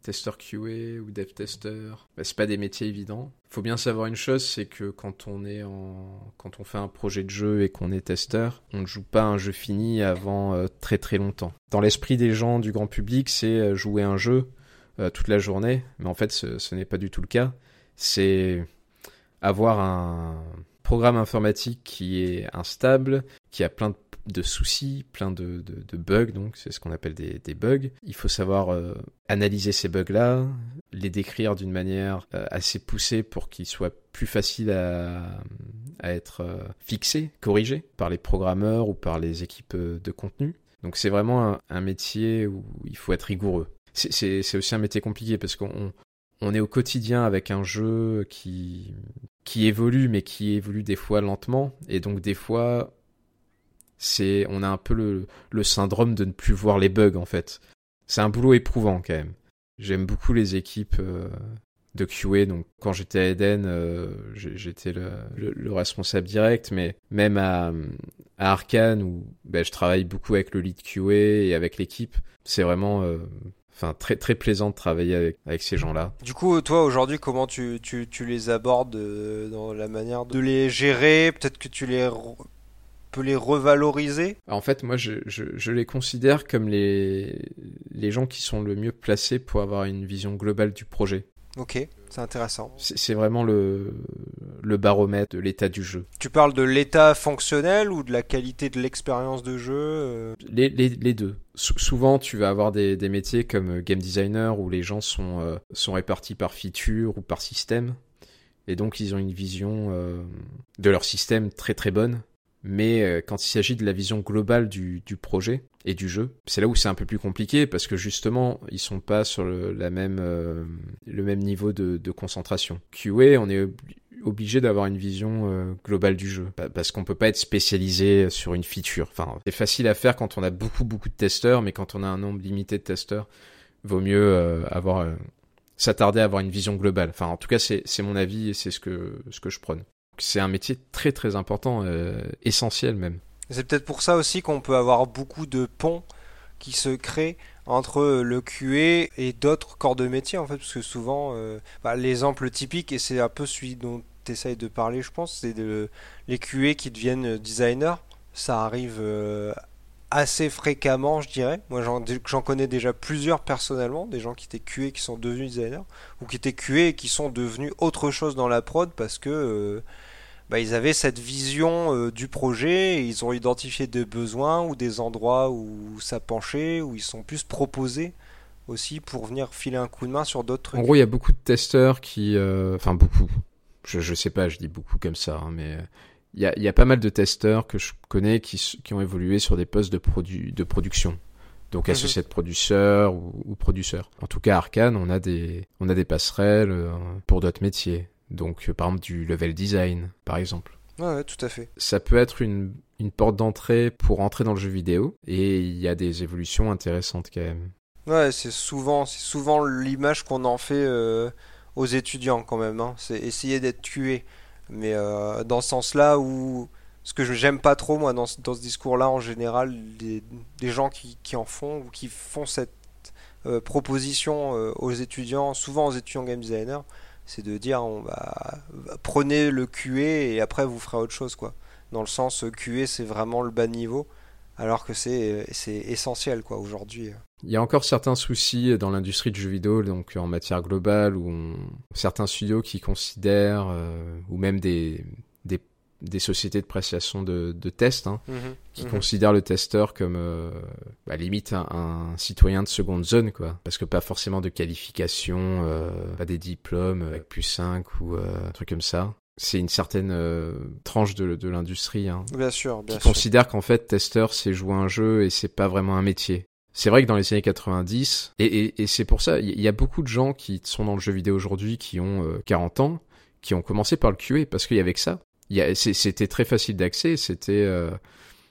Speaker 2: testeur QA ou dev tester, bah, c'est pas des métiers évidents. Faut bien savoir une chose, c'est que quand on est en, quand on fait un projet de jeu et qu'on est testeur, on ne joue pas un jeu fini avant très très longtemps. Dans l'esprit des gens du grand public, c'est jouer un jeu toute la journée, mais en fait, ce, n'est pas du tout le cas. C'est avoir un programme informatique qui est instable, qui a plein de soucis, plein de, bugs, donc c'est ce qu'on appelle des, bugs. Il faut savoir euh, analyser ces bugs-là, les décrire d'une manière euh, assez poussée pour qu'ils soient plus faciles à, être euh, fixés, corrigés par les programmeurs ou par les équipes de contenu. Donc c'est vraiment un, métier où il faut être rigoureux. C'est aussi un métier compliqué parce qu'on on est au quotidien avec un jeu qui, qui évolue, mais qui évolue des fois lentement. Et donc des fois, c'est on a un peu le, le syndrome de ne plus voir les bugs en fait. C'est un boulot éprouvant quand même. J'aime beaucoup les équipes euh, de QA. Donc quand j'étais à Eden, euh, j'étais le, le, responsable direct, mais même à, à Arkane où ben, je travaille beaucoup avec le lead QA et avec l'équipe, c'est vraiment euh, enfin très très plaisant de travailler avec, avec ces gens-là.
Speaker 1: Du coup, toi aujourd'hui, comment tu, tu, tu les abordes dans la manière de les gérer? Peut-être que tu les les revaloriser?
Speaker 2: En fait, moi, je, je, les considère comme les, les gens qui sont le mieux placés pour avoir une vision globale du projet.
Speaker 1: Ok, c'est intéressant.
Speaker 2: C'est vraiment le, le baromètre de l'état du jeu.
Speaker 1: Tu parles de l'état fonctionnel ou de la qualité de l'expérience de jeu euh
Speaker 2: les, les, les, deux. souvent, tu vas avoir des, des, métiers comme game designer où les gens sont, euh, sont répartis par feature ou par système. Et donc, ils ont une vision euh, de leur système très très bonne mais euh, quand il s'agit de la vision globale du, du projet et du jeu, c'est là où c'est un peu plus compliqué parce que justement ils sont pas sur le, la même, euh, le même niveau de, de, concentration. QA, on est obligé d'avoir une vision euh, globale du jeu parce qu'on peut pas être spécialisé sur une feature. Enfin, c'est facile à faire quand on a beaucoup beaucoup de testeurs, mais quand on a un nombre limité de testeurs, vaut mieux avoir s'attarder à avoir une vision globale. Enfin, en tout cas, c'est mon avis et c'est ce que ce que je prône. C'est un métier très très important, euh, essentiel même.
Speaker 1: C'est peut-être pour ça aussi qu'on peut avoir beaucoup de ponts qui se créent entre le QA et d'autres corps de métier en fait, parce que souvent, euh, bah, l'exemple typique, et c'est un peu celui dont tu essayes de parler je pense, c'est les QA qui deviennent designers. Ça arrive euh, assez fréquemment, je dirais. Moi, j'en connais déjà plusieurs personnellement, des gens qui étaient QA qui sont devenus designers, ou qui étaient QA et qui sont devenus autre chose dans la prod parce que euh, bah, ils avaient cette vision euh, du projet, et ils ont identifié des besoins ou des endroits où ça penchait, où ils sont plus proposés aussi pour venir filer un coup de main sur d'autres trucs.
Speaker 2: En gros, il y a beaucoup de testeurs qui, euh, enfin beaucoup, je, je sais pas, je dis beaucoup comme ça, hein, mais il y a, y a, pas mal de testeurs que je connais qui, qui ont évolué sur des postes de, produ de production. Donc mhm. associé de producteur ou, ou producteur. En tout cas, Arkane, on a des, on a des passerelles euh, pour d'autres métiers. Donc, euh, par exemple, du level design, par exemple.
Speaker 1: Ouais, ouais, tout à fait.
Speaker 2: Ça peut être une, une porte d'entrée pour entrer dans le jeu vidéo, et il y a des évolutions intéressantes quand même.
Speaker 1: Ouais, c'est souvent, c'est souvent l'image qu'on en fait euh, aux étudiants quand même. Hein. C'est essayer d'être tué. Mais euh, dans ce sens-là où ce que j'aime pas trop moi dans, ce discours-là en général, des, gens qui, en font ou qui font cette euh, proposition euh, aux étudiants, souvent aux étudiants game designer, c'est de dire on va prenez le QA et après vous ferez autre chose quoi. Dans le sens QA c'est vraiment le bas niveau alors que c'est c'est essentiel quoi aujourd'hui.
Speaker 2: Il y a encore certains soucis dans l'industrie du jeu vidéo, donc en matière globale, où on... certains studios qui considèrent, euh, ou même des, des, des, sociétés de prestation de, de tests, hein, mmh qui mmh considèrent le testeur comme euh, bah, limite un, un, citoyen de seconde zone, quoi, parce que pas forcément de qualification, euh, pas des diplômes avec plus 5 ou euh, un truc comme ça c'est une certaine euh, tranche de, de l'industrie hein,
Speaker 1: bien sûr, bien
Speaker 2: qui considère qu'en fait testeur c'est jouer un jeu et c'est pas vraiment un métier c'est vrai que dans les années 90, et, et, et c'est pour ça, il y a beaucoup de gens qui sont dans le jeu vidéo aujourd'hui qui ont 40 euh, ans, qui ont commencé par le QA parce qu'il y avait que ça. C'était très facile d'accès, c'était euh,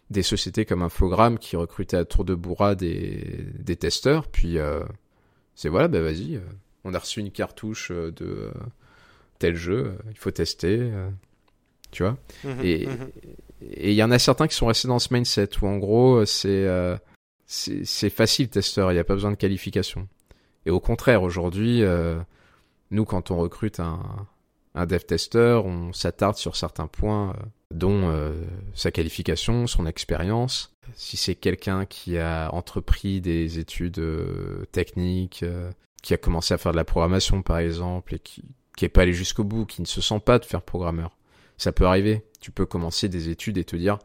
Speaker 2: des sociétés comme Infogrames qui recrutaient à tour de bourra des, des testeurs, puis euh, c'est voilà, bah vas-y, on a reçu une cartouche de tel jeu, il faut tester, tu vois. Mmh et mmh et il y en a certains qui sont restés dans ce mindset où en gros c'est c'est facile testeur, il n'y a pas besoin de qualification. Et au contraire, aujourd'hui, euh, nous, quand on recrute un, un dev tester, on s'attarde sur certains points, euh, dont euh, sa qualification, son expérience. Si c'est quelqu'un qui a entrepris des études techniques, qui a commencé à faire de la programmation par exemple, et qui qui est pas allé jusqu'au bout, qui ne se sent pas de faire programmeur, ça peut arriver. Tu peux commencer des études et te dire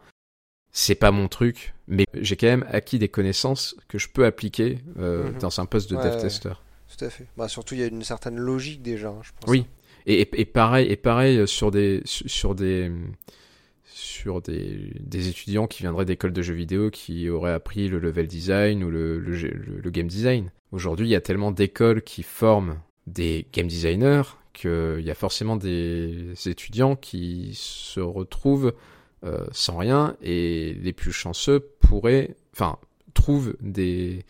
Speaker 2: c'est pas mon truc, mais j'ai quand même acquis des connaissances que je peux appliquer euh, mhm. dans un poste de dev tester.
Speaker 1: tout à fait. Bah, surtout, il y a une certaine logique déjà, hein, je pense.
Speaker 2: Oui. Et, et, pareil, et pareil euh, sur des sur des sur des, des étudiants qui viendraient d'écoles de jeux vidéo qui auraient appris le level design ou le, le, le game design. Aujourd'hui, il y a tellement d'écoles qui forment des game designers qu'il y a forcément des étudiants qui se retrouvent euh, sans rien et les plus chanceux pourraient, enfin, trouvent des,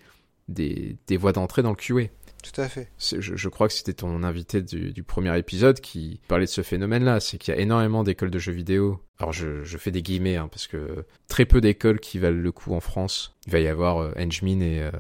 Speaker 2: des, des voies d'entrée dans le QA.
Speaker 1: Tout à fait.
Speaker 2: Je, je, crois que c'était ton invité du, du, premier épisode qui parlait de ce phénomène-là. C'est qu'il y a énormément d'écoles de jeux vidéo. Alors je, je fais des guillemets hein, parce que très peu d'écoles qui valent le coup en France. Il va y avoir euh, Engmin et euh,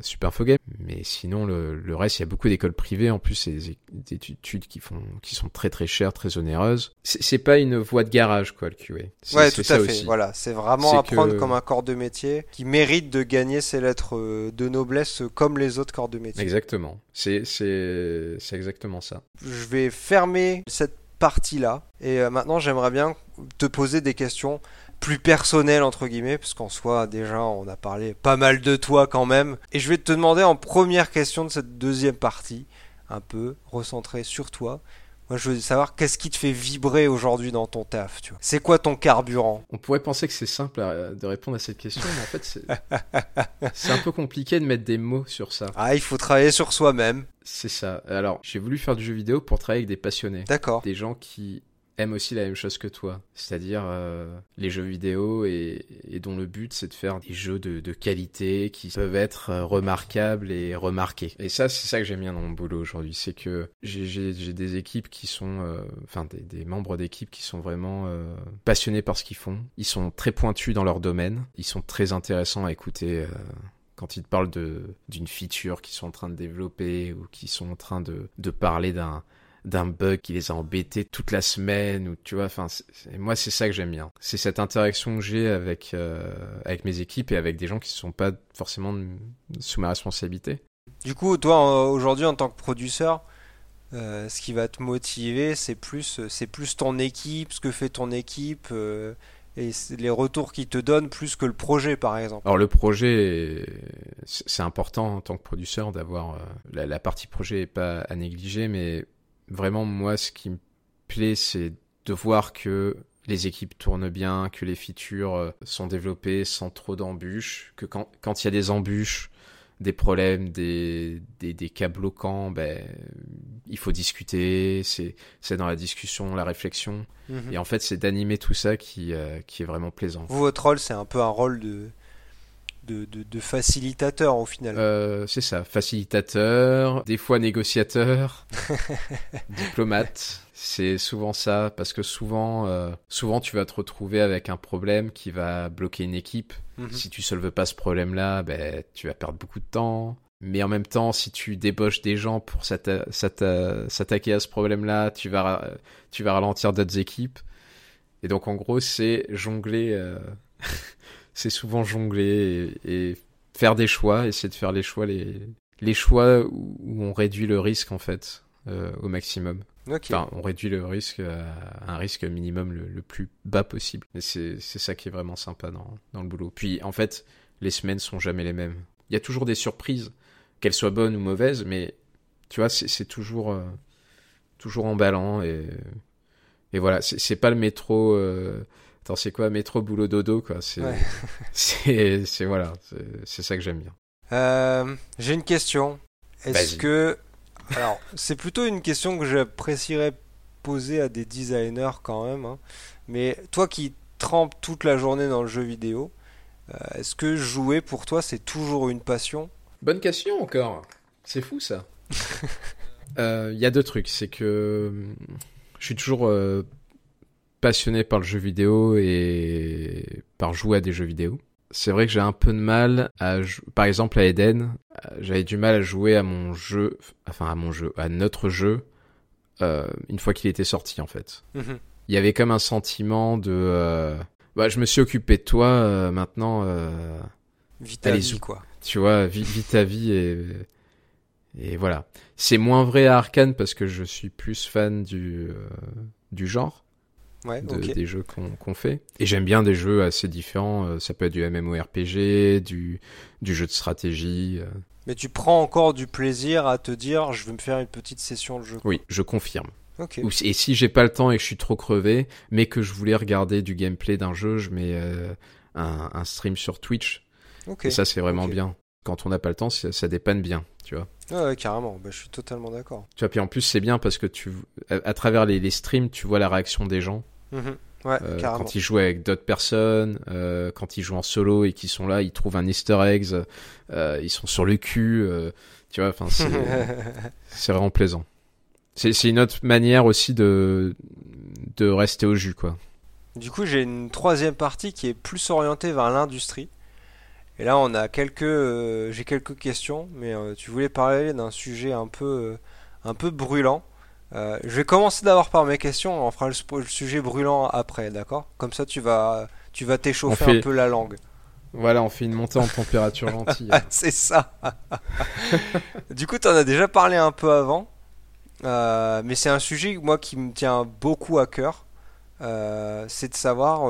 Speaker 2: Superfogame, mais sinon le, le, reste, il y a beaucoup d'écoles privées. En plus, c'est des, des, études qui font, qui sont très très chères, très onéreuses. C'est pas une voie de garage quoi le QA.
Speaker 1: Ouais, tout à fait. Voilà, c'est vraiment apprendre comme un corps de métier qui mérite de gagner ses lettres euh, de noblesse comme les autres corps de métier.
Speaker 2: Exactement. C'est c'est c'est exactement ça.
Speaker 1: Je vais fermer cette partie-là et euh, maintenant j'aimerais bien te poser des questions plus personnelles entre guillemets parce qu'en soi déjà on a parlé pas mal de toi quand même. Et je vais te demander en première question de cette deuxième partie un peu recentrée sur toi moi, je veux savoir qu'est-ce qui te fait vibrer aujourd'hui dans ton taf, tu vois? C'est quoi ton carburant?
Speaker 2: On pourrait penser que c'est simple de répondre à cette question, mais en fait, c'est un peu compliqué de mettre des mots sur ça.
Speaker 1: Ah, il faut travailler sur soi-même.
Speaker 2: C'est ça. Alors, j'ai voulu faire du jeu vidéo pour travailler avec des passionnés.
Speaker 1: D'accord.
Speaker 2: Des gens qui aiment aussi la même chose que toi, c'est-à-dire euh, les jeux vidéo et, dont le but c'est de faire des jeux de, qualité qui peuvent être euh, remarquables et remarqués. Et ça, c'est ça que j'aime bien dans mon boulot aujourd'hui, c'est que j'ai des équipes qui sont, euh, enfin des, membres d'équipe qui sont vraiment passionnés par ce qu'ils font. Ils sont très pointus dans leur domaine, ils sont très intéressants à écouter quand ils te parlent d'une feature qu'ils sont en train de développer ou qu'ils sont en train de parler d'un d'un bug qui les a embêtés toute la semaine ou tu vois enfin moi c'est ça que j'aime bien c'est cette interaction que j'ai avec euh, avec mes équipes et avec des gens qui ne sont pas forcément sous ma responsabilité
Speaker 1: du coup toi aujourd'hui en tant que producteur euh, ce qui va te motiver c'est plus c'est plus ton équipe ce que fait ton équipe euh, et les retours qu'ils te donnent plus que le projet par exemple.
Speaker 2: Alors le projet, c'est important en tant que producteur d'avoir la, la, partie projet est pas à négliger, mais vraiment, moi, ce qui me plaît, c'est de voir que les équipes tournent bien, que les features euh, sont développées sans trop d'embûches, que quand, quand il y a des embûches, des problèmes, des, des, des cas bloquants, ben, il faut discuter, c'est, c'est dans la discussion, la réflexion. Mhm. Et en fait, c'est d'animer tout ça qui, euh, qui est vraiment plaisant.
Speaker 1: Vous, votre rôle, c'est un peu un rôle de, de, de, facilitateur au final.
Speaker 2: Euh, c'est ça, facilitateur, des fois négociateur, diplomate. C'est souvent ça, parce que souvent, euh, souvent tu vas te retrouver avec un problème qui va bloquer une équipe. Mhm. Si tu solves pas ce problème-là, ben, tu vas perdre beaucoup de temps. Mais en même temps, si tu débauches des gens pour s'attaquer à ce problème-là, tu vas, tu vas ralentir d'autres équipes. Et donc en gros, c'est jongler. Euh... c'est souvent jongler et, faire des choix, essayer de faire les choix, les, les choix où, on réduit le risque en fait euh, au maximum. Enfin, on réduit le risque à un risque minimum le, plus bas possible. Et c'est ça qui est vraiment sympa dans, dans le boulot. Puis en fait, les semaines sont jamais les mêmes. Il y a toujours des surprises, qu'elles soient bonnes ou mauvaises, mais tu vois, c'est toujours, euh, toujours emballant et, et voilà, c'est pas le métro. Euh, Attends, c'est quoi Métro, boulot, dodo, quoi. C'est, c'est, voilà, c'est ça que j'aime bien.
Speaker 1: Euh, j'ai une question. Est-ce que, alors, c'est plutôt une question que j'apprécierais poser à des designers quand même. Hein. Mais toi qui trempes toute la journée dans le jeu vidéo, euh, est-ce que jouer pour toi c'est toujours une passion?
Speaker 2: Bonne question encore. C'est fou ça. Il euh, y a deux trucs. C'est que je suis toujours passionné par le jeu vidéo et par jouer à des jeux vidéo. c'est vrai que j'ai un peu de mal à, par exemple à Eden, euh, j'avais du mal à jouer à mon jeu, enfin à mon jeu, à notre jeu, euh, une fois qu'il était sorti en fait. Mhm. Il y avait comme un sentiment de, euh, bah je me suis occupé de toi, euh, maintenant.
Speaker 1: Vis ta vie quoi.
Speaker 2: Tu vois, vis, ta vie et et voilà. C'est moins vrai à Arkane parce que je suis plus fan du du genre des jeux qu'on fait. Et j'aime bien des jeux assez différents. Euh, ça peut être du MMORPG, du, du jeu de stratégie. Euh.
Speaker 1: Mais tu prends encore du plaisir à te dire, je vais me faire une petite session de jeu.
Speaker 2: Oui, je confirme. Et si j'ai pas le temps et que je suis trop crevé, mais que je voulais regarder du gameplay d'un jeu, je mets euh, un, un, stream sur Twitch. Et ça, c'est vraiment bien. Quand on n'a pas le temps, ça, ça, dépanne bien, tu vois.
Speaker 1: Ouais, carrément. Bah, je suis totalement d'accord.
Speaker 2: Tu vois, puis en plus, c'est bien parce que tu, à, travers les, les, streams, tu vois la réaction des gens.
Speaker 1: Mhm. Ouais,
Speaker 2: euh, quand ils jouent avec d'autres personnes, euh, quand ils jouent en solo et qu'ils sont là, ils trouvent un Easter eggs, euh, ils sont sur le cul, tu vois, enfin c'est vraiment plaisant. C'est une autre manière aussi de de rester au jus quoi.
Speaker 1: Du coup, j'ai une troisième partie qui est plus orientée vers l'industrie. Et là, on a quelques, j'ai quelques questions, mais tu voulais parler d'un sujet un peu, un peu brûlant. Euh, je vais commencer d'abord par mes questions, on fera le, sujet brûlant après, d'accord? Comme ça, tu vas, tu vas t'échauffer un peu la langue.
Speaker 2: Voilà, on fait une montée en température gentille.
Speaker 1: c'est ça. du coup, tu en as déjà parlé un peu avant, euh, mais c'est un sujet moi qui me tient beaucoup à cœur. Euh, c'est de savoir,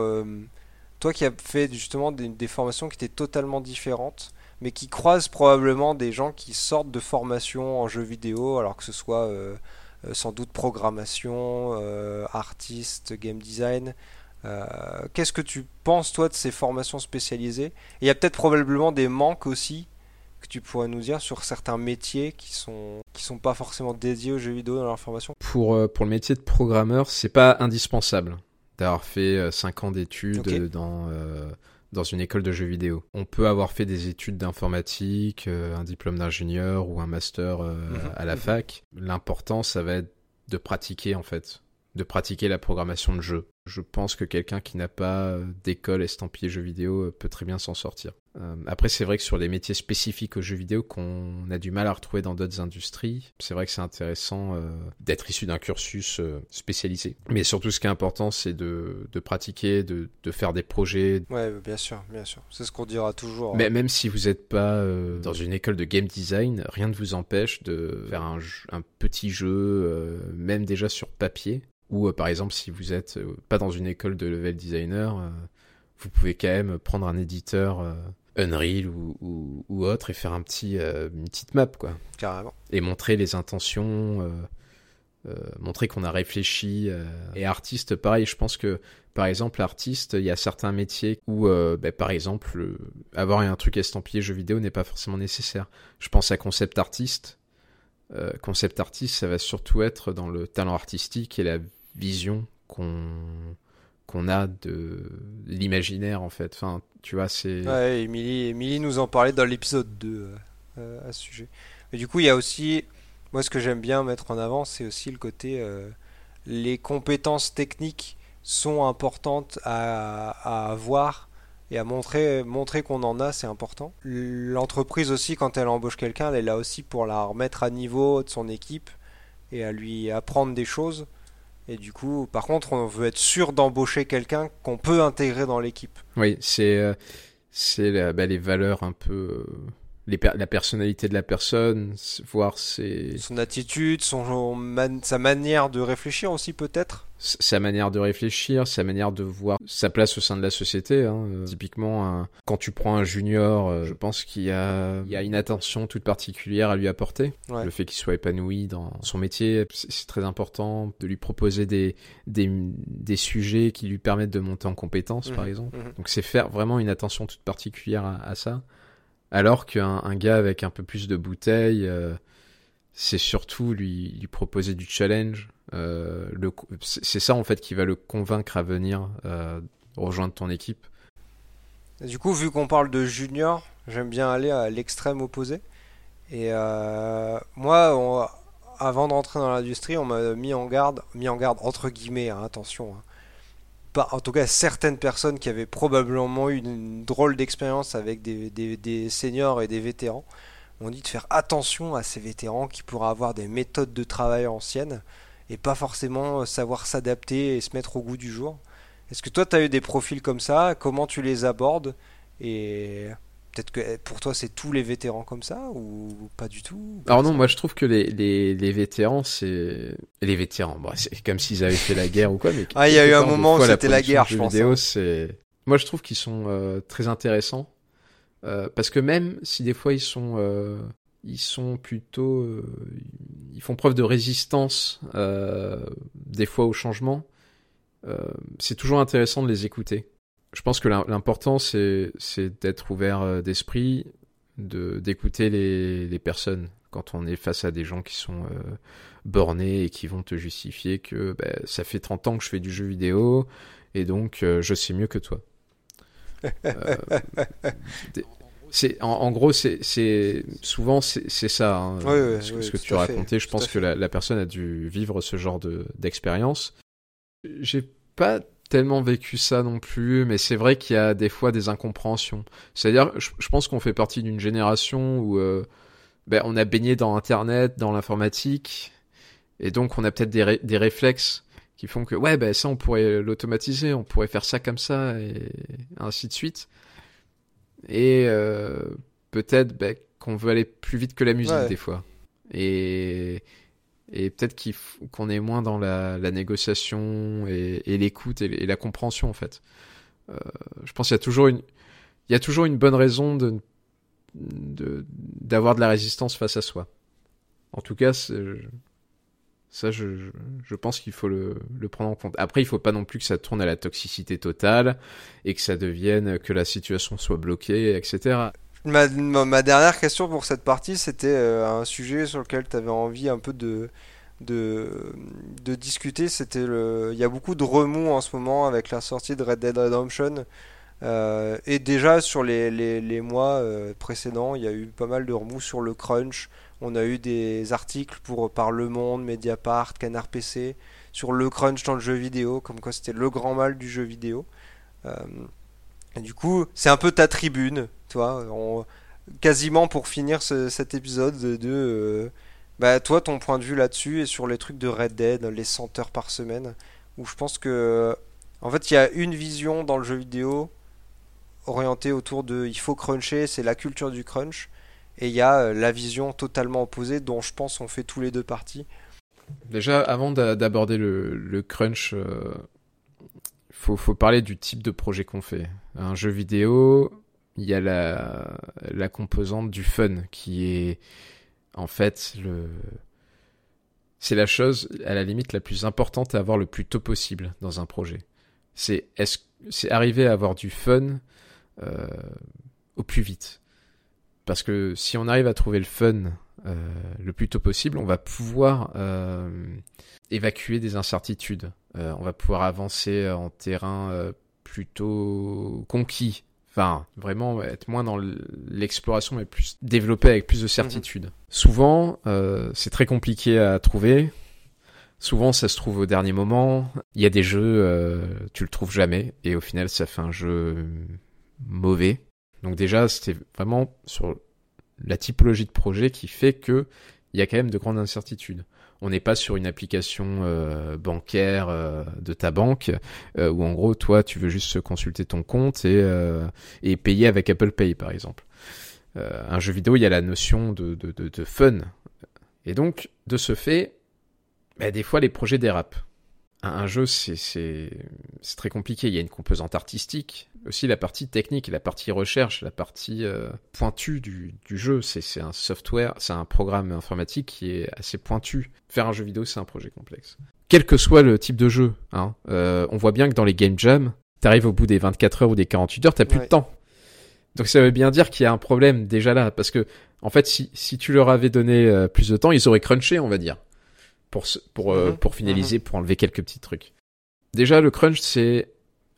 Speaker 1: toi qui as fait justement des, des, formations qui étaient totalement différentes, mais qui croisent probablement des gens qui sortent de formations en jeux vidéo, alors que ce soit sans doute programmation, euh, artiste, game design. Euh, qu'est-ce que tu penses toi de ces formations spécialisées? Il y a peut-être probablement des manques aussi que tu pourrais nous dire sur certains métiers qui sont qui sont pas forcément dédiés aux jeux vidéo dans leur formation?
Speaker 2: Pour pour le métier de programmeur, c'est pas indispensable d'avoir fait 5 ans d'études dans dans une école de jeux vidéo. On peut avoir fait des études d'informatique, euh, un diplôme d'ingénieur ou un master euh, mhm. à la fac. L'important, ça va être de pratiquer en fait, de pratiquer la programmation de jeu. Je pense que quelqu'un qui n'a pas d'école estampillée jeux vidéo peut très bien s'en sortir. Euh, après, c'est vrai que sur les métiers spécifiques aux jeux vidéo qu'on a du mal à retrouver dans d'autres industries, c'est vrai que c'est intéressant euh, d'être issu d'un cursus euh, spécialisé. Mais surtout, ce qui est important, c'est de, de pratiquer, de, de, faire des projets.
Speaker 1: Ouais, bien sûr, bien sûr. C'est ce qu'on dira toujours.
Speaker 2: Mais même si vous n'êtes pas dans une école de game design, rien ne vous empêche de faire un, un petit jeu, même déjà sur papier. Ou par exemple, si vous n'êtes pas dans une école de level designer, vous pouvez quand même prendre un éditeur Unreal ou, ou, autre et faire un petit, euh, une petite map, quoi.
Speaker 1: Carrément.
Speaker 2: Et montrer les intentions, euh, euh, montrer qu'on a réfléchi. Et artiste, pareil, je pense que, par exemple, artiste, il y a certains métiers où, bah, par exemple, avoir un truc estampillé jeu vidéo n'est pas forcément nécessaire. Je pense à concept artiste. Concept artiste, ça va surtout être dans le talent artistique et la vision qu'on qu'on a de l'imaginaire en fait. Enfin, tu vois, c'est.
Speaker 1: Nous en parlait dans l'épisode 2 euh, à ce sujet. Mais du coup, il y a aussi, moi, ce que j'aime bien mettre en avant, c'est aussi le côté, euh, les compétences techniques sont importantes à, à avoir et à montrer, montrer qu'on en a, c'est important. L'entreprise aussi, quand elle embauche quelqu'un, elle est là aussi pour la remettre à niveau de son équipe et à lui apprendre des choses. Et du coup, par contre, on veut être sûr d'embaucher quelqu'un qu'on peut intégrer dans l'équipe.
Speaker 2: Oui, c'est euh, bah, les valeurs un peu euh, la personnalité de la personne, voir ses...
Speaker 1: Son attitude, son, sa manière de réfléchir aussi peut-être?
Speaker 2: Sa manière de réfléchir, sa manière de voir sa place au sein de la société. Hein. Euh, typiquement, quand tu prends un junior, euh, je pense qu'il y a, il y a une attention toute particulière à lui apporter. Le fait qu'il soit épanoui dans son métier, c'est très important de lui proposer des, des, des, sujets qui lui permettent de monter en compétences, par mmh. exemple. Mmh. Donc c'est faire vraiment une attention toute particulière à, à ça. Alors qu'un un gars avec un peu plus de bouteilles, euh, c'est surtout lui, lui proposer du challenge. Euh, c'est ça en fait qui va le convaincre à venir euh, rejoindre ton équipe.
Speaker 1: Du coup, vu qu'on parle de junior, j'aime bien aller à l'extrême opposé. Et moi, avant d'entrer dans l'industrie, on m'a mis en garde, mis en garde entre guillemets, hein, attention, hein, en tout cas certaines personnes qui avaient probablement eu une, drôle d'expérience avec des, des, seniors et des vétérans, ont dit de faire attention à ces vétérans qui pourraient avoir des méthodes de travail anciennes et pas forcément savoir s'adapter et se mettre au goût du jour. Est-ce que toi, tu as eu des profils comme ça? Comment tu les abordes? Et peut-être que eh, pour toi, c'est tous les vétérans comme ça ou pas du tout
Speaker 2: Alors non, moi je trouve que les, les, les vétérans, c'est. Les vétérans, bon, c'est comme s'ils avaient fait la guerre ou quoi. Mais
Speaker 1: ah, il y a eu un moment où c'était la guerre, je pense. Vidéo,
Speaker 2: hein. c'est... Moi je trouve qu'ils sont euh, très intéressants. Euh, parce que même si des fois ils sont. Euh, ils sont plutôt. ils font preuve de résistance, des fois au changement. c'est toujours intéressant de les écouter je pense que l'important, c'est d'être ouvert euh, d'esprit, d'écouter les, les, personnes quand on est face à des gens qui sont euh, bornés et qui vont te justifier que bah, ça fait 30 ans que je fais du jeu vidéo et donc euh, je sais mieux que toi. c'est en, gros c'est souvent c'est ça hein, ce, que tu racontais. Je pense que la, la, personne a dû vivre ce genre de d'expérience. J'ai pas tellement vécu ça non plus, mais c'est vrai qu'il y a des fois des incompréhensions. C'est-à-dire, je, pense qu'on fait partie d'une génération où euh, ben, on a baigné dans Internet, dans l'informatique, et donc on a peut-être des, des réflexes qui font que ouais, ben ça on pourrait l'automatiser, on pourrait faire ça comme ça, et ainsi de suite. Et euh, peut-être ben, qu'on veut aller plus vite que la musique des fois. Et et peut-être qu'on est moins dans la, négociation et, l'écoute et, la compréhension en fait. Euh, je pense qu'il y a toujours une, bonne raison de d'avoir de, la résistance face à soi. En tout cas, ça, je, pense qu'il faut le, prendre en compte. Après, il faut pas non plus que ça tourne à la toxicité totale et que ça devienne que la situation soit bloquée, etc.
Speaker 1: Ma, ma, dernière question pour cette partie, c'était euh, un sujet sur lequel tu avais envie un peu de, de, discuter. C'était le, il y a beaucoup de remous en ce moment avec la sortie de Red Dead Redemption. Euh, et déjà sur les, les, les mois euh, précédents, il y a eu pas mal de remous sur le crunch. On a eu des articles pour par Le Monde, Mediapart, Canard PC sur le crunch dans le jeu vidéo, comme quoi c'était le grand mal du jeu vidéo. Et du coup, c'est un peu ta tribune, quasiment pour finir cet épisode de, euh, bah, toi, ton point de vue là-dessus et sur les trucs de Red Dead, les 100 heures par semaine, où je pense que, en fait, il y a une vision dans le jeu vidéo orientée autour de il faut cruncher, c'est la culture du crunch, et il y a euh, la vision totalement opposée dont je pense on fait tous les deux parties.
Speaker 2: Déjà, avant d'aborder le, crunch, euh, faut, faut parler du type de projet qu'on fait. Un jeu vidéo, il y a la, composante du fun qui est en fait le c'est la chose à la limite la plus importante à avoir le plus tôt possible dans un projet. C'est c'est arriver à avoir du fun euh, au plus vite. Parce que si on arrive à trouver le fun euh, le plus tôt possible, on va pouvoir euh, évacuer des incertitudes. On va pouvoir avancer en terrain plutôt conquis. Enfin, vraiment être moins dans l'exploration, mais plus développer avec plus de certitude. Mhm. Souvent, c'est très compliqué à trouver. Souvent, ça se trouve au dernier moment. Il y a des jeux, tu le trouves jamais, et au final, ça fait un jeu mauvais. Donc déjà, c'était vraiment sur la typologie de projet qui fait que il y a quand même de grandes incertitudes. On n'est pas sur une application euh, bancaire euh, de ta banque euh, où en gros toi tu veux juste consulter ton compte et, payer avec Apple Pay par exemple. un jeu vidéo il y a la notion de, fun et donc de ce fait, bah, des fois les projets dérapent un jeu, c'est très compliqué. Il y a une composante artistique, aussi la partie technique, la partie recherche, la partie euh, pointue du, du jeu. C'est un software, c'est un programme informatique qui est assez pointu. Faire un jeu vidéo, c'est un projet complexe. Quel que soit le type de jeu, hein, euh, on voit bien que dans les game jams, t'arrives au bout des 24 heures ou des 48 heures, t'as plus de temps. Donc ça veut bien dire qu'il y a un problème déjà là, parce que en fait, si, si tu leur avais donné euh, plus de temps, ils auraient crunché, on va dire pour, pour, euh, mhm. pour finaliser, mhm. pour enlever quelques petits trucs. Déjà, le crunch, c'est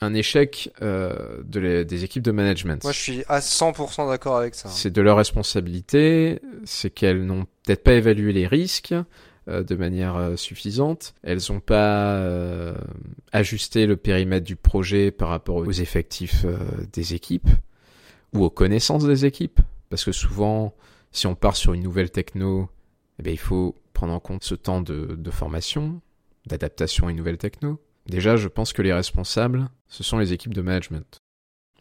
Speaker 2: un échec euh, de des équipes de management.
Speaker 1: Moi, je suis à 100% d'accord avec ça.
Speaker 2: C'est de leur responsabilité, c'est qu'elles n'ont peut-être pas évalué les risques, de manière suffisante. Elles n'ont pas ajusté le périmètre du projet par rapport aux effectifs des équipes ou aux connaissances des équipes. Parce que souvent, si on part sur une nouvelle techno, eh bien, il faut prendre en compte ce temps de, formation, d'adaptation à une nouvelle techno. Déjà, je pense que les responsables, ce sont les équipes de management.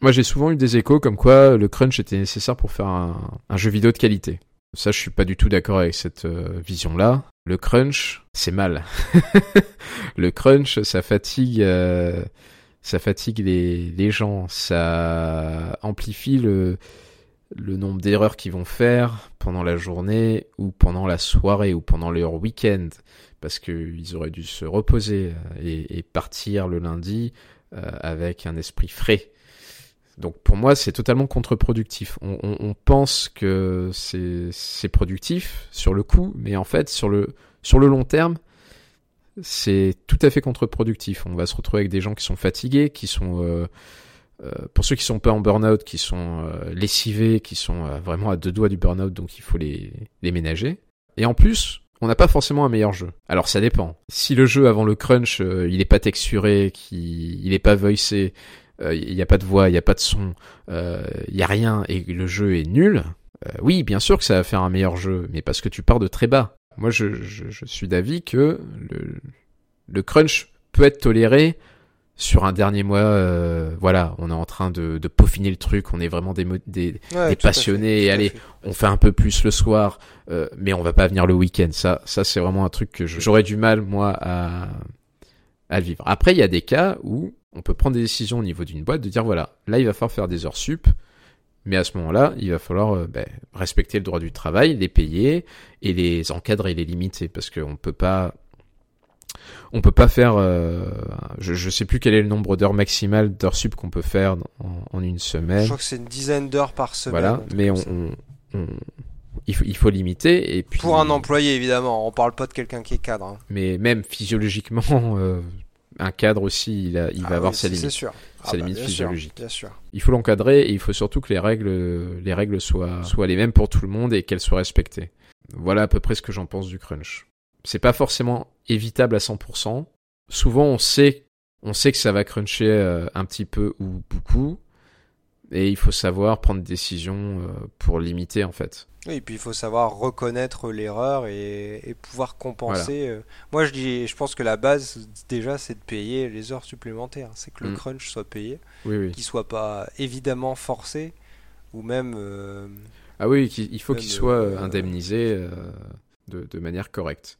Speaker 2: Moi, j'ai souvent eu des échos comme quoi le crunch était nécessaire pour faire un, jeu vidéo de qualité. Ça, je suis pas du tout d'accord avec cette euh, vision-là. Le crunch, c'est mal. le crunch, ça fatigue, euh, ça fatigue les gens, ça amplifie le, le nombre d'erreurs qu'ils vont faire pendant la journée ou pendant la soirée ou pendant leur week-end parce qu'ils auraient dû se reposer euh, et, partir le lundi euh, avec un esprit frais. Donc pour moi, c'est totalement contre-productif. On, pense que c'est productif sur le coup, mais en fait, sur le, sur le long terme, c'est tout à fait contre-productif. On va se retrouver avec des gens qui sont fatigués, qui sont... Euh, pour ceux qui sont pas en burn-out, qui sont euh, lessivés, qui sont euh, vraiment à deux doigts du burn-out, donc il faut les, les ménager. Et en plus, on n'a pas forcément un meilleur jeu. Alors ça dépend. Si le jeu avant le crunch, il est pas texturé, il est pas voicé, il n'y a pas de voix, il n'y a pas de son, il y a rien et le jeu est nul, oui, bien sûr que ça va faire un meilleur jeu, mais parce que tu pars de très bas. Moi, je, suis d'avis que le crunch peut être toléré sur un dernier mois, euh, voilà, on est en train de, de, peaufiner le truc, on est vraiment des, des, ouais, des passionnés, et allez, on fait un peu plus le soir, euh, mais on va pas venir le week-end. Ça, ça c'est vraiment un truc que j'aurais du mal, moi, à, à le vivre. Après, il y a des cas où on peut prendre des décisions au niveau d'une boîte de dire, voilà, là, il va falloir faire des heures sup, mais à ce moment-là, il va falloir euh, ben, respecter le droit du travail, les payer, et les encadrer et les limiter, parce qu'on peut pas on peut pas faire, euh, je, je sais plus quel est le nombre d'heures maximales d'heures sup qu'on peut faire en, en, une semaine. Je
Speaker 1: crois que c'est une dizaine d'heures par semaine.
Speaker 2: Voilà, mais on, on, on, il, faut, il faut limiter et puis.
Speaker 1: Pour un employé évidemment, on parle pas de quelqu'un qui est cadre. Hein.
Speaker 2: Mais même physiologiquement, euh, un cadre aussi, il, a, il
Speaker 1: ah
Speaker 2: va avoir
Speaker 1: oui,
Speaker 2: ses limites.
Speaker 1: C'est sûr.
Speaker 2: Sa
Speaker 1: Ah
Speaker 2: limite
Speaker 1: bah, bien
Speaker 2: physiologique.
Speaker 1: Sûr, bien sûr.
Speaker 2: Il faut l'encadrer et il faut surtout que les règles, les règles soient, soient les mêmes pour tout le monde et qu'elles soient respectées. Voilà à peu près ce que j'en pense du crunch. C'est pas forcément évitable à 100%. Souvent, on sait, on sait que ça va cruncher euh, un petit peu ou beaucoup, et il faut savoir prendre des décisions euh, pour limiter en fait.
Speaker 1: Oui, et puis il faut savoir reconnaître l'erreur et, et, pouvoir compenser. Voilà. Moi, je dis, je pense que la base déjà, c'est de payer les heures supplémentaires. C'est que le mm. crunch soit payé,
Speaker 2: oui, oui.
Speaker 1: qu'il soit pas évidemment forcé ou même. Euh,
Speaker 2: ah oui, il faut qu'il soit euh, indemnisé de, de manière correcte.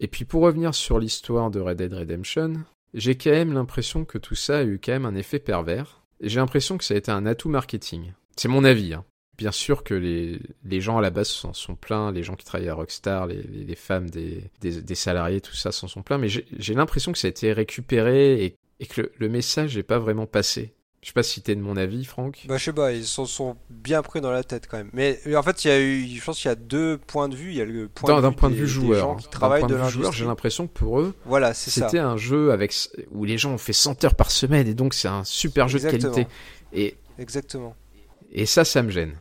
Speaker 2: Et puis pour revenir sur l'histoire de Red Dead Redemption, j'ai quand même l'impression que tout ça a eu quand même un effet pervers. J'ai l'impression que ça a été un atout marketing. C'est mon avis. Hein. Bien sûr que les, gens à la base s'en sont pleins, les gens qui travaillent à Rockstar, les, femmes des, salariés, tout ça s'en sont pleins, mais j'ai l'impression que ça a été récupéré et, que le message n'est pas vraiment passé. Je sais pas si t'es de mon avis, Franck.
Speaker 1: Bah, je sais pas, ils s'en sont bien pris dans la tête quand même. Mais en fait, il y a eu, je pense qu'il y a deux points de vue. Il y a le point
Speaker 2: d'un
Speaker 1: point
Speaker 2: de vue joueur.
Speaker 1: qui travaillent
Speaker 2: point
Speaker 1: de,
Speaker 2: de vue joueur, j'ai l'impression que pour eux,
Speaker 1: voilà, c'était
Speaker 2: un jeu avec où les gens ont fait 100 heures par semaine et donc c'est un super jeu
Speaker 1: Exactement.
Speaker 2: de qualité. Et
Speaker 1: exactement.
Speaker 2: Et ça, ça me gêne.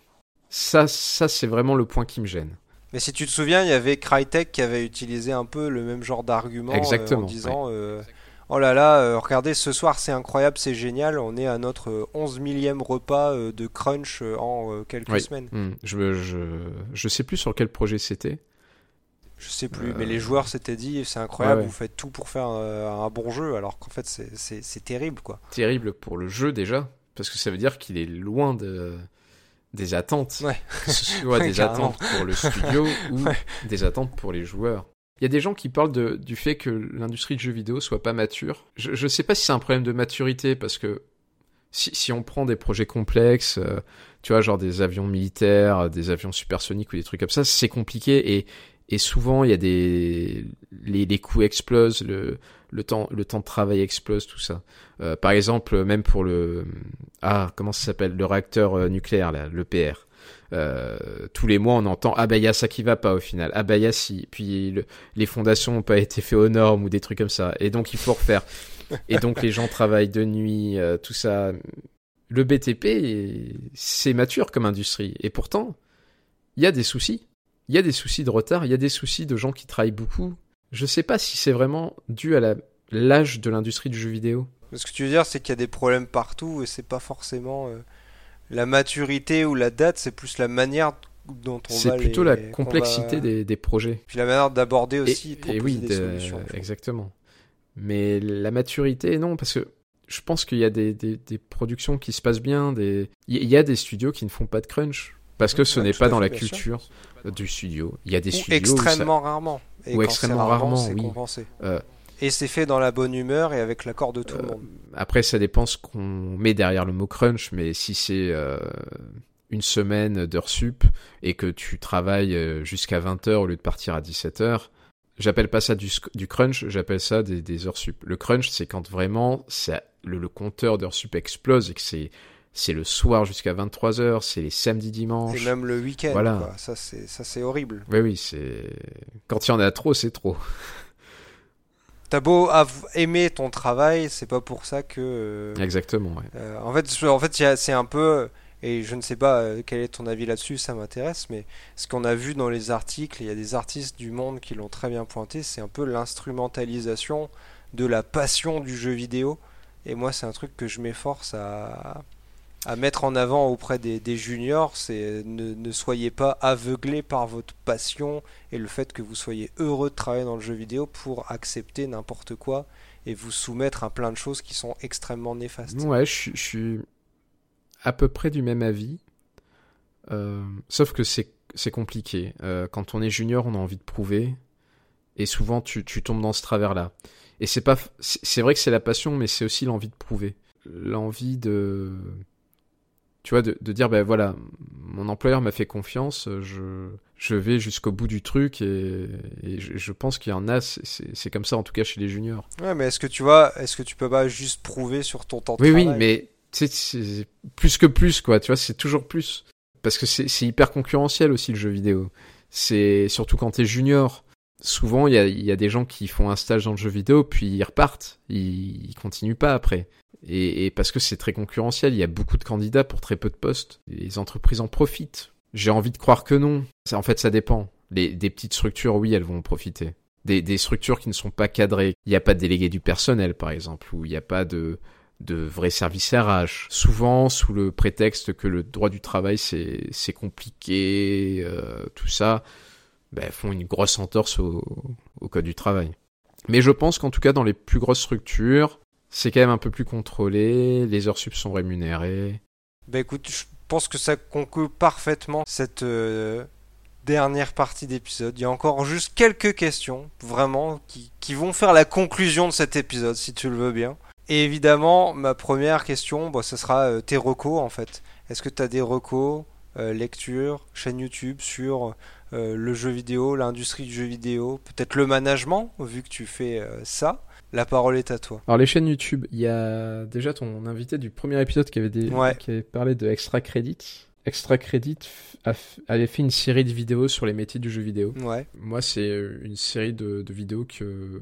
Speaker 2: Ça, ça c'est vraiment le point qui me gêne.
Speaker 1: Mais si tu te souviens, il y avait Crytek qui avait utilisé un peu le même genre d'argument euh, en disant.
Speaker 2: Ouais.
Speaker 1: Euh, Oh là là, euh, regardez, ce soir c'est incroyable, c'est génial, on est à notre 11 millième repas euh, de crunch euh, en quelques
Speaker 2: oui.
Speaker 1: semaines.
Speaker 2: Mmh. Je, je, je sais plus sur quel projet c'était.
Speaker 1: Je sais plus, mais les joueurs s'étaient dit, c'est incroyable, ouais, ouais. vous faites tout pour faire un, un bon jeu, alors qu'en fait c'est terrible quoi.
Speaker 2: Terrible pour le jeu déjà, parce que ça veut dire qu'il est loin de des attentes,
Speaker 1: ouais.
Speaker 2: que ce soit des attentes pour le studio ou des attentes pour les joueurs. Il y a des gens qui parlent de, du fait que l'industrie de jeux vidéo soit pas mature. Je, je sais pas si c'est un problème de maturité parce que si, si on prend des projets complexes, euh, tu vois, genre des avions militaires, des avions supersoniques ou des trucs comme ça, c'est compliqué et, et souvent il y a des les, les coûts explosent, le, le temps le temps de travail explose, tout ça. Euh, par exemple, même pour le ah comment ça s'appelle? Le réacteur euh, nucléaire là, le PR. Euh, tous les mois on entend ah bah y a ça qui va pas au final. Ah bah y a si puis le, les fondations n'ont pas été faites aux normes ou des trucs comme ça. Et donc il faut refaire. Et donc les gens travaillent de nuit euh, tout ça. Le BTP c'est mature comme industrie. Et pourtant il y a des soucis. Il y a des soucis de retard, il y a des soucis de gens qui travaillent beaucoup. Je sais pas si c'est vraiment dû à l'âge de l'industrie du jeu vidéo.
Speaker 1: Ce que tu veux dire, c'est qu'il y a des problèmes partout et c'est pas forcément euh, la maturité ou la date, c'est plus la manière dont on va
Speaker 2: C'est plutôt la complexité des, des, projets.
Speaker 1: Puis la manière d'aborder aussi.
Speaker 2: Et, oui, des solutions, exactement. Mais la maturité, non, parce que je pense qu'il y a des, des, des, productions qui se passent bien. Des... Il y a des studios qui ne font pas de crunch. Parce que ce n'est pas dans la culture du studio. Il y a des studios.
Speaker 1: Extrêmement rarement.
Speaker 2: ou extrêmement rarement, oui.
Speaker 1: Euh, et c'est fait dans la bonne humeur et avec l'accord de tout le euh, monde.
Speaker 2: Après, ça dépend ce qu'on met derrière le mot crunch, mais si c'est euh, une semaine d'heures sup et que tu travailles jusqu'à 20h au lieu de partir à 17h, j'appelle pas ça du, du crunch, j'appelle ça des, des, heures sup. Le crunch, c'est quand vraiment le, le compteur d'heures sup explose et que c'est c'est le soir jusqu'à 23h, c'est les samedis, dimanches.
Speaker 1: C'est même le week-end. Voilà. Ça, c'est, ça, c'est horrible.
Speaker 2: Oui, oui, c'est. Quand il y en a trop, c'est trop.
Speaker 1: T'as beau aimer ton travail, c'est pas pour ça que. Euh,
Speaker 2: Exactement, ouais.
Speaker 1: Euh, en fait, en fait c'est un peu. Et je ne sais pas euh, quel est ton avis là-dessus, ça m'intéresse, mais ce qu'on a vu dans les articles, il y a des artistes du monde qui l'ont très bien pointé, c'est un peu l'instrumentalisation de la passion du jeu vidéo. Et moi, c'est un truc que je m'efforce à, à mettre en avant auprès des, juniors, c'est ne, soyez pas aveuglés par votre passion et le fait que vous soyez heureux de travailler dans le jeu vidéo pour accepter n'importe quoi et vous soumettre à plein de choses qui sont extrêmement néfastes.
Speaker 2: Ouais, je, suis à peu près du même avis. Euh, sauf que c'est compliqué. Euh, quand on est junior, on a envie de prouver. Et souvent, tu, tu tombes dans ce travers-là. Et c'est pas, c'est vrai que c'est la passion, mais c'est aussi l'envie de prouver. L'envie de, tu vois, de, dire, ben voilà, mon employeur m'a fait confiance, je, je vais jusqu'au bout du truc et, je, pense qu'il y en a, c'est comme ça en tout cas chez les juniors.
Speaker 1: Ouais, mais est-ce que tu vois, est-ce que tu peux pas juste prouver sur ton temps de
Speaker 2: oui,
Speaker 1: travail
Speaker 2: Oui, mais c'est plus que plus, quoi, tu vois, c'est toujours plus. Parce que c'est hyper concurrentiel aussi le jeu vidéo. C'est surtout quand t'es junior. Souvent, il y a, des gens qui font un stage dans le jeu vidéo, puis ils repartent. Ils, continuent pas après. Et, parce que c'est très concurrentiel, il y a beaucoup de candidats pour très peu de postes. Les entreprises en profitent. J'ai envie de croire que non. En fait, ça dépend. Les, des petites structures, oui, elles vont en profiter. Des, structures qui ne sont pas cadrées. Il n'y a pas de délégué du personnel, par exemple, ou il n'y a pas de, de vrais services RH. Souvent, sous le prétexte que le droit du travail, c'est, c'est compliqué, euh, tout ça, ben, font une grosse entorse au, code du travail. Mais je pense qu'en tout cas, dans les plus grosses structures, c'est quand même un peu plus contrôlé, les heures sup sont rémunérées.
Speaker 1: Bah écoute, je pense que ça conclut parfaitement cette euh, dernière partie d'épisode. Il y a encore juste quelques questions, vraiment, qui, qui, vont faire la conclusion de cet épisode, si tu le veux bien. Et évidemment, ma première question, bah, ce sera euh, tes recos en fait. Est-ce que tu as des recos, euh, lectures, chaîne YouTube sur le jeu vidéo, l'industrie du jeu vidéo, peut-être le management, vu que tu fais ça la parole est à toi.
Speaker 2: Alors les chaînes YouTube, il y a déjà ton invité du premier épisode qui avait, des... qui avait parlé de Extra Credit. Extra Credit avait fait une série de vidéos sur les métiers du jeu vidéo.
Speaker 1: Ouais.
Speaker 2: Moi, c'est une série de, vidéos que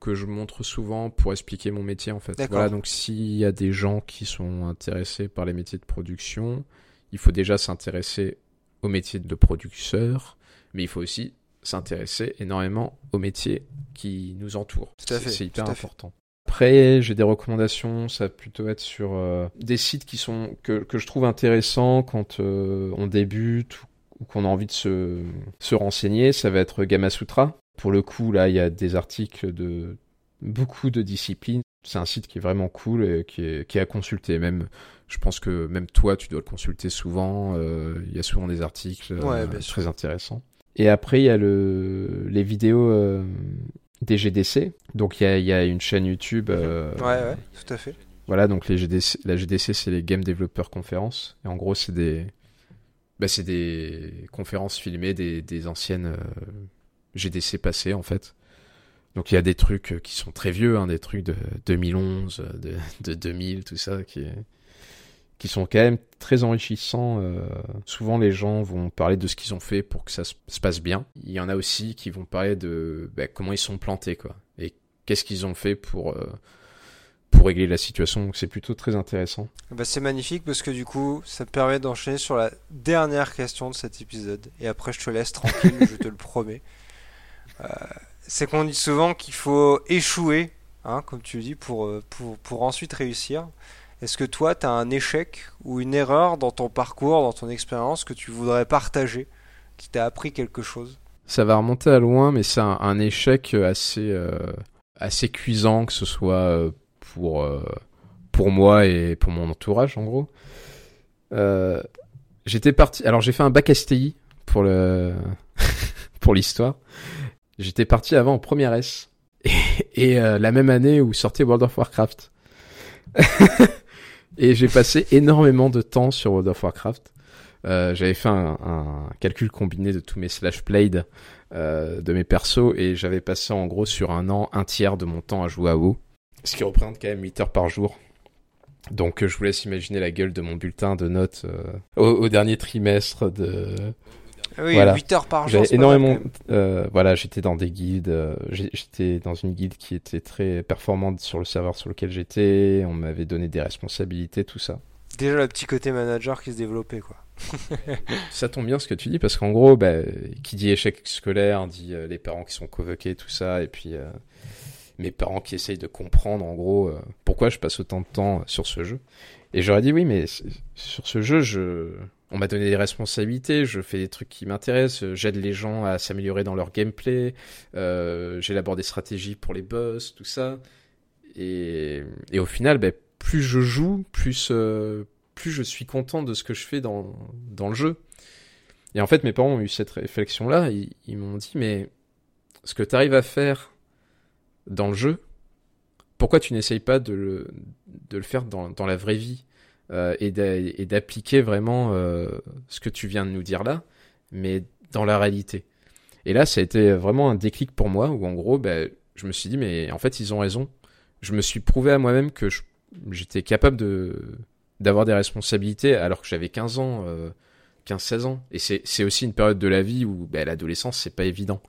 Speaker 2: que je montre souvent pour expliquer mon métier en fait. Voilà, donc s'il y a des gens qui sont intéressés par les métiers de production, il faut déjà s'intéresser au métier de producteur, mais il faut aussi s'intéresser énormément aux métiers qui nous entourent. C'est hyper important. Après, j'ai des recommandations, ça va plutôt être sur euh, des sites qui sont que, que je trouve intéressants quand euh, on débute ou, qu'on a envie de se, se renseigner. Ça va être Gamasutra. Pour le coup, là, il y a des articles de beaucoup de disciplines. C'est un site qui est vraiment cool et qui est, qui est à consulter. Même, je pense que même toi, tu dois le consulter souvent. Euh, il y a souvent des articles très intéressants. Et après, il y a le, les vidéos euh, des GDC. Donc, il y a, y a, une chaîne YouTube. Euh,
Speaker 1: ouais, ouais, tout à fait.
Speaker 2: Voilà, donc les GDC, la GDC, c'est les Game Developer Conferences. Et en gros, c'est des, bah, c'est des conférences filmées des, des anciennes euh, GDC passées, en fait. Donc, il y a des trucs qui sont très vieux, hein, des trucs de 2011, de, de 2000, tout ça, qui est qui sont quand même très enrichissants. Euh, souvent, les gens vont parler de ce qu'ils ont fait pour que ça se passe bien. Il y en a aussi qui vont parler de bah, comment ils sont plantés, quoi. Et qu'est-ce qu'ils ont fait pour, euh, pour régler la situation. Donc c'est plutôt très intéressant.
Speaker 1: Bah, c'est magnifique parce que du coup, ça me permet d'enchaîner sur la dernière question de cet épisode. Et après, je te laisse tranquille, je te le promets. Euh, c'est qu'on dit souvent qu'il faut échouer, hein, comme tu dis, pour, pour, pour ensuite réussir. Est-ce que toi, tu as un échec ou une erreur dans ton parcours, dans ton expérience que tu voudrais partager, qui t'a appris quelque chose?
Speaker 2: Ça va remonter à loin, mais c'est un, échec assez, euh, assez cuisant, que ce soit euh, pour, euh, pour moi et pour mon entourage, en gros. J'étais parti. Alors, j'ai fait un bac STI pour le l'histoire. J'étais parti avant en première S. Et la même année où sortait World of Warcraft. Et j'ai passé énormément de temps sur World of Warcraft. Euh, j'avais fait un, calcul combiné de tous mes slash played euh, de mes persos et j'avais passé en gros sur un an un tiers de mon temps à jouer à WoW. Ce qui représente quand même 8 heures par jour. Donc je vous laisse imaginer la gueule de mon bulletin de notes euh, au, dernier trimestre de,
Speaker 1: oui, 8 heures par jour.
Speaker 2: énormément. Euh, voilà, j'étais dans des guildes. Euh, j'étais dans une guilde qui était très performante sur le serveur sur lequel j'étais. On m'avait donné des responsabilités, tout ça.
Speaker 1: Déjà le petit côté manager qui se développait, quoi.
Speaker 2: ça tombe bien ce que tu dis parce qu'en gros, bah, qui dit échec scolaire dit euh, les parents qui sont convoqués, tout ça, et puis mes parents qui essayent de comprendre en gros pourquoi je passe autant de temps sur ce jeu. Et j'aurais dit oui, mais sur ce jeu, je on m'a donné des responsabilités, je fais des trucs qui m'intéressent, j'aide les gens à s'améliorer dans leur gameplay, euh, j'élabore des stratégies pour les boss, tout ça. Et, au final, ben, plus je joue, plus, euh, plus je suis content de ce que je fais dans, le jeu. Et en fait, mes parents ont eu cette réflexion-là, ils, m'ont dit, mais ce que tu arrives à faire dans le jeu, pourquoi tu n'essayes pas de le, faire dans la vraie vie? Euh, et d'appliquer vraiment euh, ce que tu viens de nous dire là, mais dans la réalité. Et là, ça a été vraiment un déclic pour moi, où en gros, ben, je me suis dit, mais en fait, ils ont raison. Je me suis prouvé à moi-même que j'étais capable de d'avoir des responsabilités alors que j'avais 15 ans, euh, 15-16 ans. Et c'est aussi une période de la vie où ben, l'adolescence, c'est pas évident.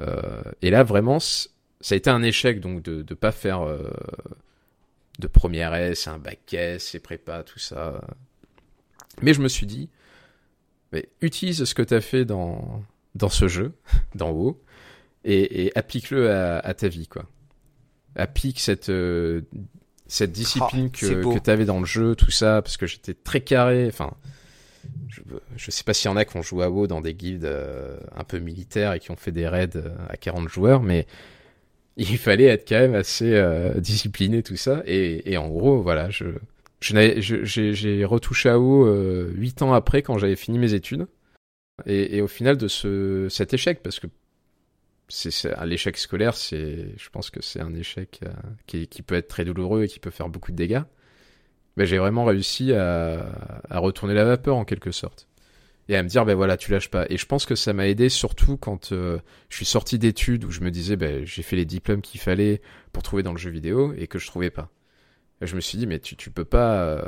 Speaker 2: Euh, et là, vraiment, ça a été un échec donc de ne pas faire euh, de première S, un bac S, et prépa, tout ça. Mais je me suis dit, mais utilise ce que tu as fait dans, dans ce jeu, dans WoW, et, applique-le à, ta vie, quoi. Applique cette, euh, cette discipline oh, que, que tu avais dans le jeu, tout ça, parce que j'étais très carré, enfin, je, je sais pas s'il y en a qui ont joué à WoW dans des guildes euh, un peu militaires et qui ont fait des raids euh, à 40 joueurs, mais il fallait être quand même assez euh, discipliné tout ça. Et, en gros voilà je j'ai retouché à haut euh, 8 ans après quand j'avais fini mes études. Et, au final de ce cet échec parce que c'est l'échec scolaire c'est je pense que c'est un échec euh, qui, peut être très douloureux et qui peut faire beaucoup de dégâts. Mais j'ai vraiment réussi à retourner la vapeur en quelque sorte et à me dire ben voilà tu lâches pas. Et je pense que ça m'a aidé surtout quand euh, je suis sorti d'études où je me disais ben j'ai fait les diplômes qu'il fallait pour trouver dans le jeu vidéo et que je trouvais pas. Je me suis dit mais tu tu peux pas euh,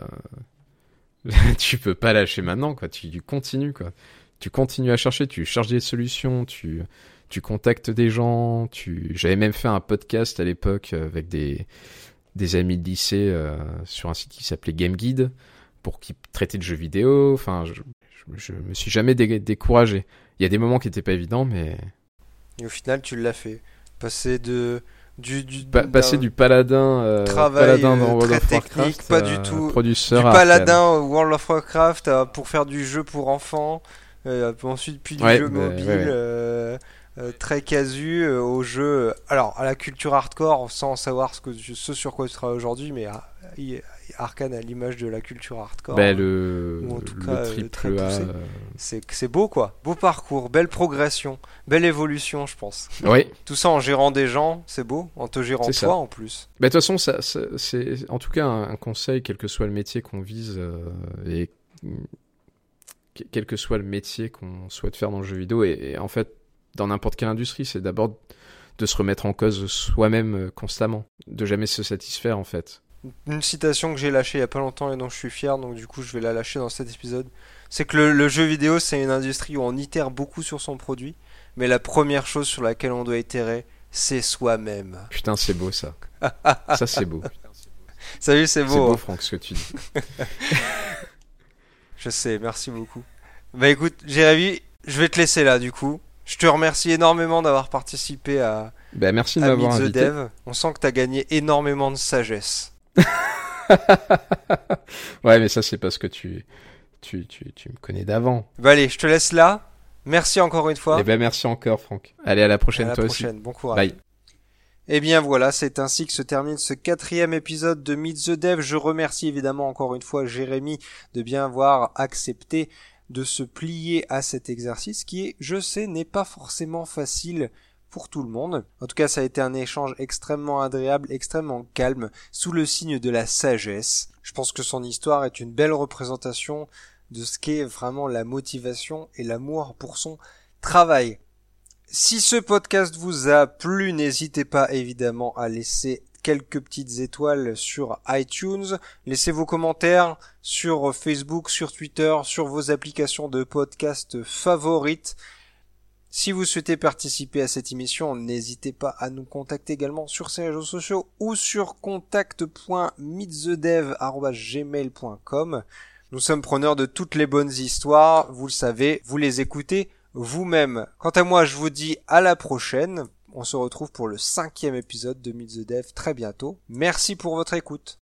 Speaker 2: tu peux pas lâcher maintenant quoi. Tu, continues quoi. Tu continues à chercher tu cherches des solutions tu tu contactes des gens tu j'avais même fait un podcast à l'époque avec des des amis de lycée euh, sur un site qui s'appelait Game Guide pour qui traiter de jeux vidéo. Enfin je, je, me suis jamais découragé. Il y a des moments qui étaient pas évidents, mais.
Speaker 1: Et au final, tu l'as fait. Passer de. Du, du,
Speaker 2: passer du paladin, euh, paladin dans World of Warcraft,
Speaker 1: pas du tout. Du paladin World of Warcraft pour faire du jeu pour enfants. Euh, ensuite, puis du jeu mobile. Euh, très casu au jeu alors à la culture hardcore sans savoir ce que ce sur quoi tu travailles aujourd'hui mais à, Arkane à l'image de la culture hardcore.
Speaker 2: Ben, le, en tout cas, euh, très
Speaker 1: poussé. C'est beau quoi, beau parcours, belle progression, belle évolution je pense.
Speaker 2: Oui.
Speaker 1: tout ça en gérant des gens, c'est beau, en te gérant toi en plus.
Speaker 2: Ben, de toute façon, ça, c'est en tout cas un, conseil, quel que soit le métier qu'on vise euh, et quel que soit le métier qu'on souhaite faire dans le jeu vidéo et, en fait dans n'importe quelle industrie, c'est d'abord de se remettre en cause soi-même euh, constamment, de jamais se satisfaire en fait
Speaker 1: une citation que j'ai lâchée il y a pas longtemps et dont je suis fier, donc du coup je vais la lâcher dans cet épisode. C'est que le, jeu vidéo c'est une industrie où on itère beaucoup sur son produit, mais la première chose sur laquelle on doit itérer, c'est soi-même.
Speaker 2: Putain, c'est beau ça. ça c'est beau.
Speaker 1: Salut, c'est beau.
Speaker 2: C'est beau,
Speaker 1: hein.
Speaker 2: Franck, ce que tu dis.
Speaker 1: Je sais, merci beaucoup. Bah écoute, Jérémy, je vais te laisser là du coup. Je te remercie énormément d'avoir participé à,
Speaker 2: Bah, merci de m'avoir invité.
Speaker 1: Dev. On sent que t'as gagné énormément de sagesse.
Speaker 2: ouais, mais ça, c'est parce que tu, tu, tu, tu me connais d'avant.
Speaker 1: Bah allez, je te laisse là. Merci encore une fois.
Speaker 2: Et ben, merci encore, Franck. Allez, à la prochaine,
Speaker 1: à la
Speaker 2: toi
Speaker 1: prochaine. Bon courage.
Speaker 2: Bye.
Speaker 1: Et bien voilà, c'est ainsi que se termine ce quatrième épisode de Meet the Dev. Je remercie évidemment encore une fois Jérémy de bien avoir accepté de se plier à cet exercice qui est, je sais, n'est pas forcément facile pour tout le monde. En tout cas, ça a été un échange extrêmement agréable, extrêmement calme, sous le signe de la sagesse. Je pense que son histoire est une belle représentation de ce qu'est vraiment la motivation et l'amour pour son travail. Si ce podcast vous a plu, n'hésitez pas évidemment à laisser quelques petites étoiles sur iTunes. Laissez vos commentaires sur Facebook, sur Twitter, sur vos applications de podcast favorites. Si vous souhaitez participer à cette émission, n'hésitez pas à nous contacter également sur ces réseaux sociaux ou sur contact.meetthedev.gmail.com. Nous sommes preneurs de toutes les bonnes histoires, vous le savez, vous les écoutez vous-même. Quant à moi, je vous dis à la prochaine. On se retrouve pour le cinquième épisode de Meet très bientôt. Merci pour votre écoute.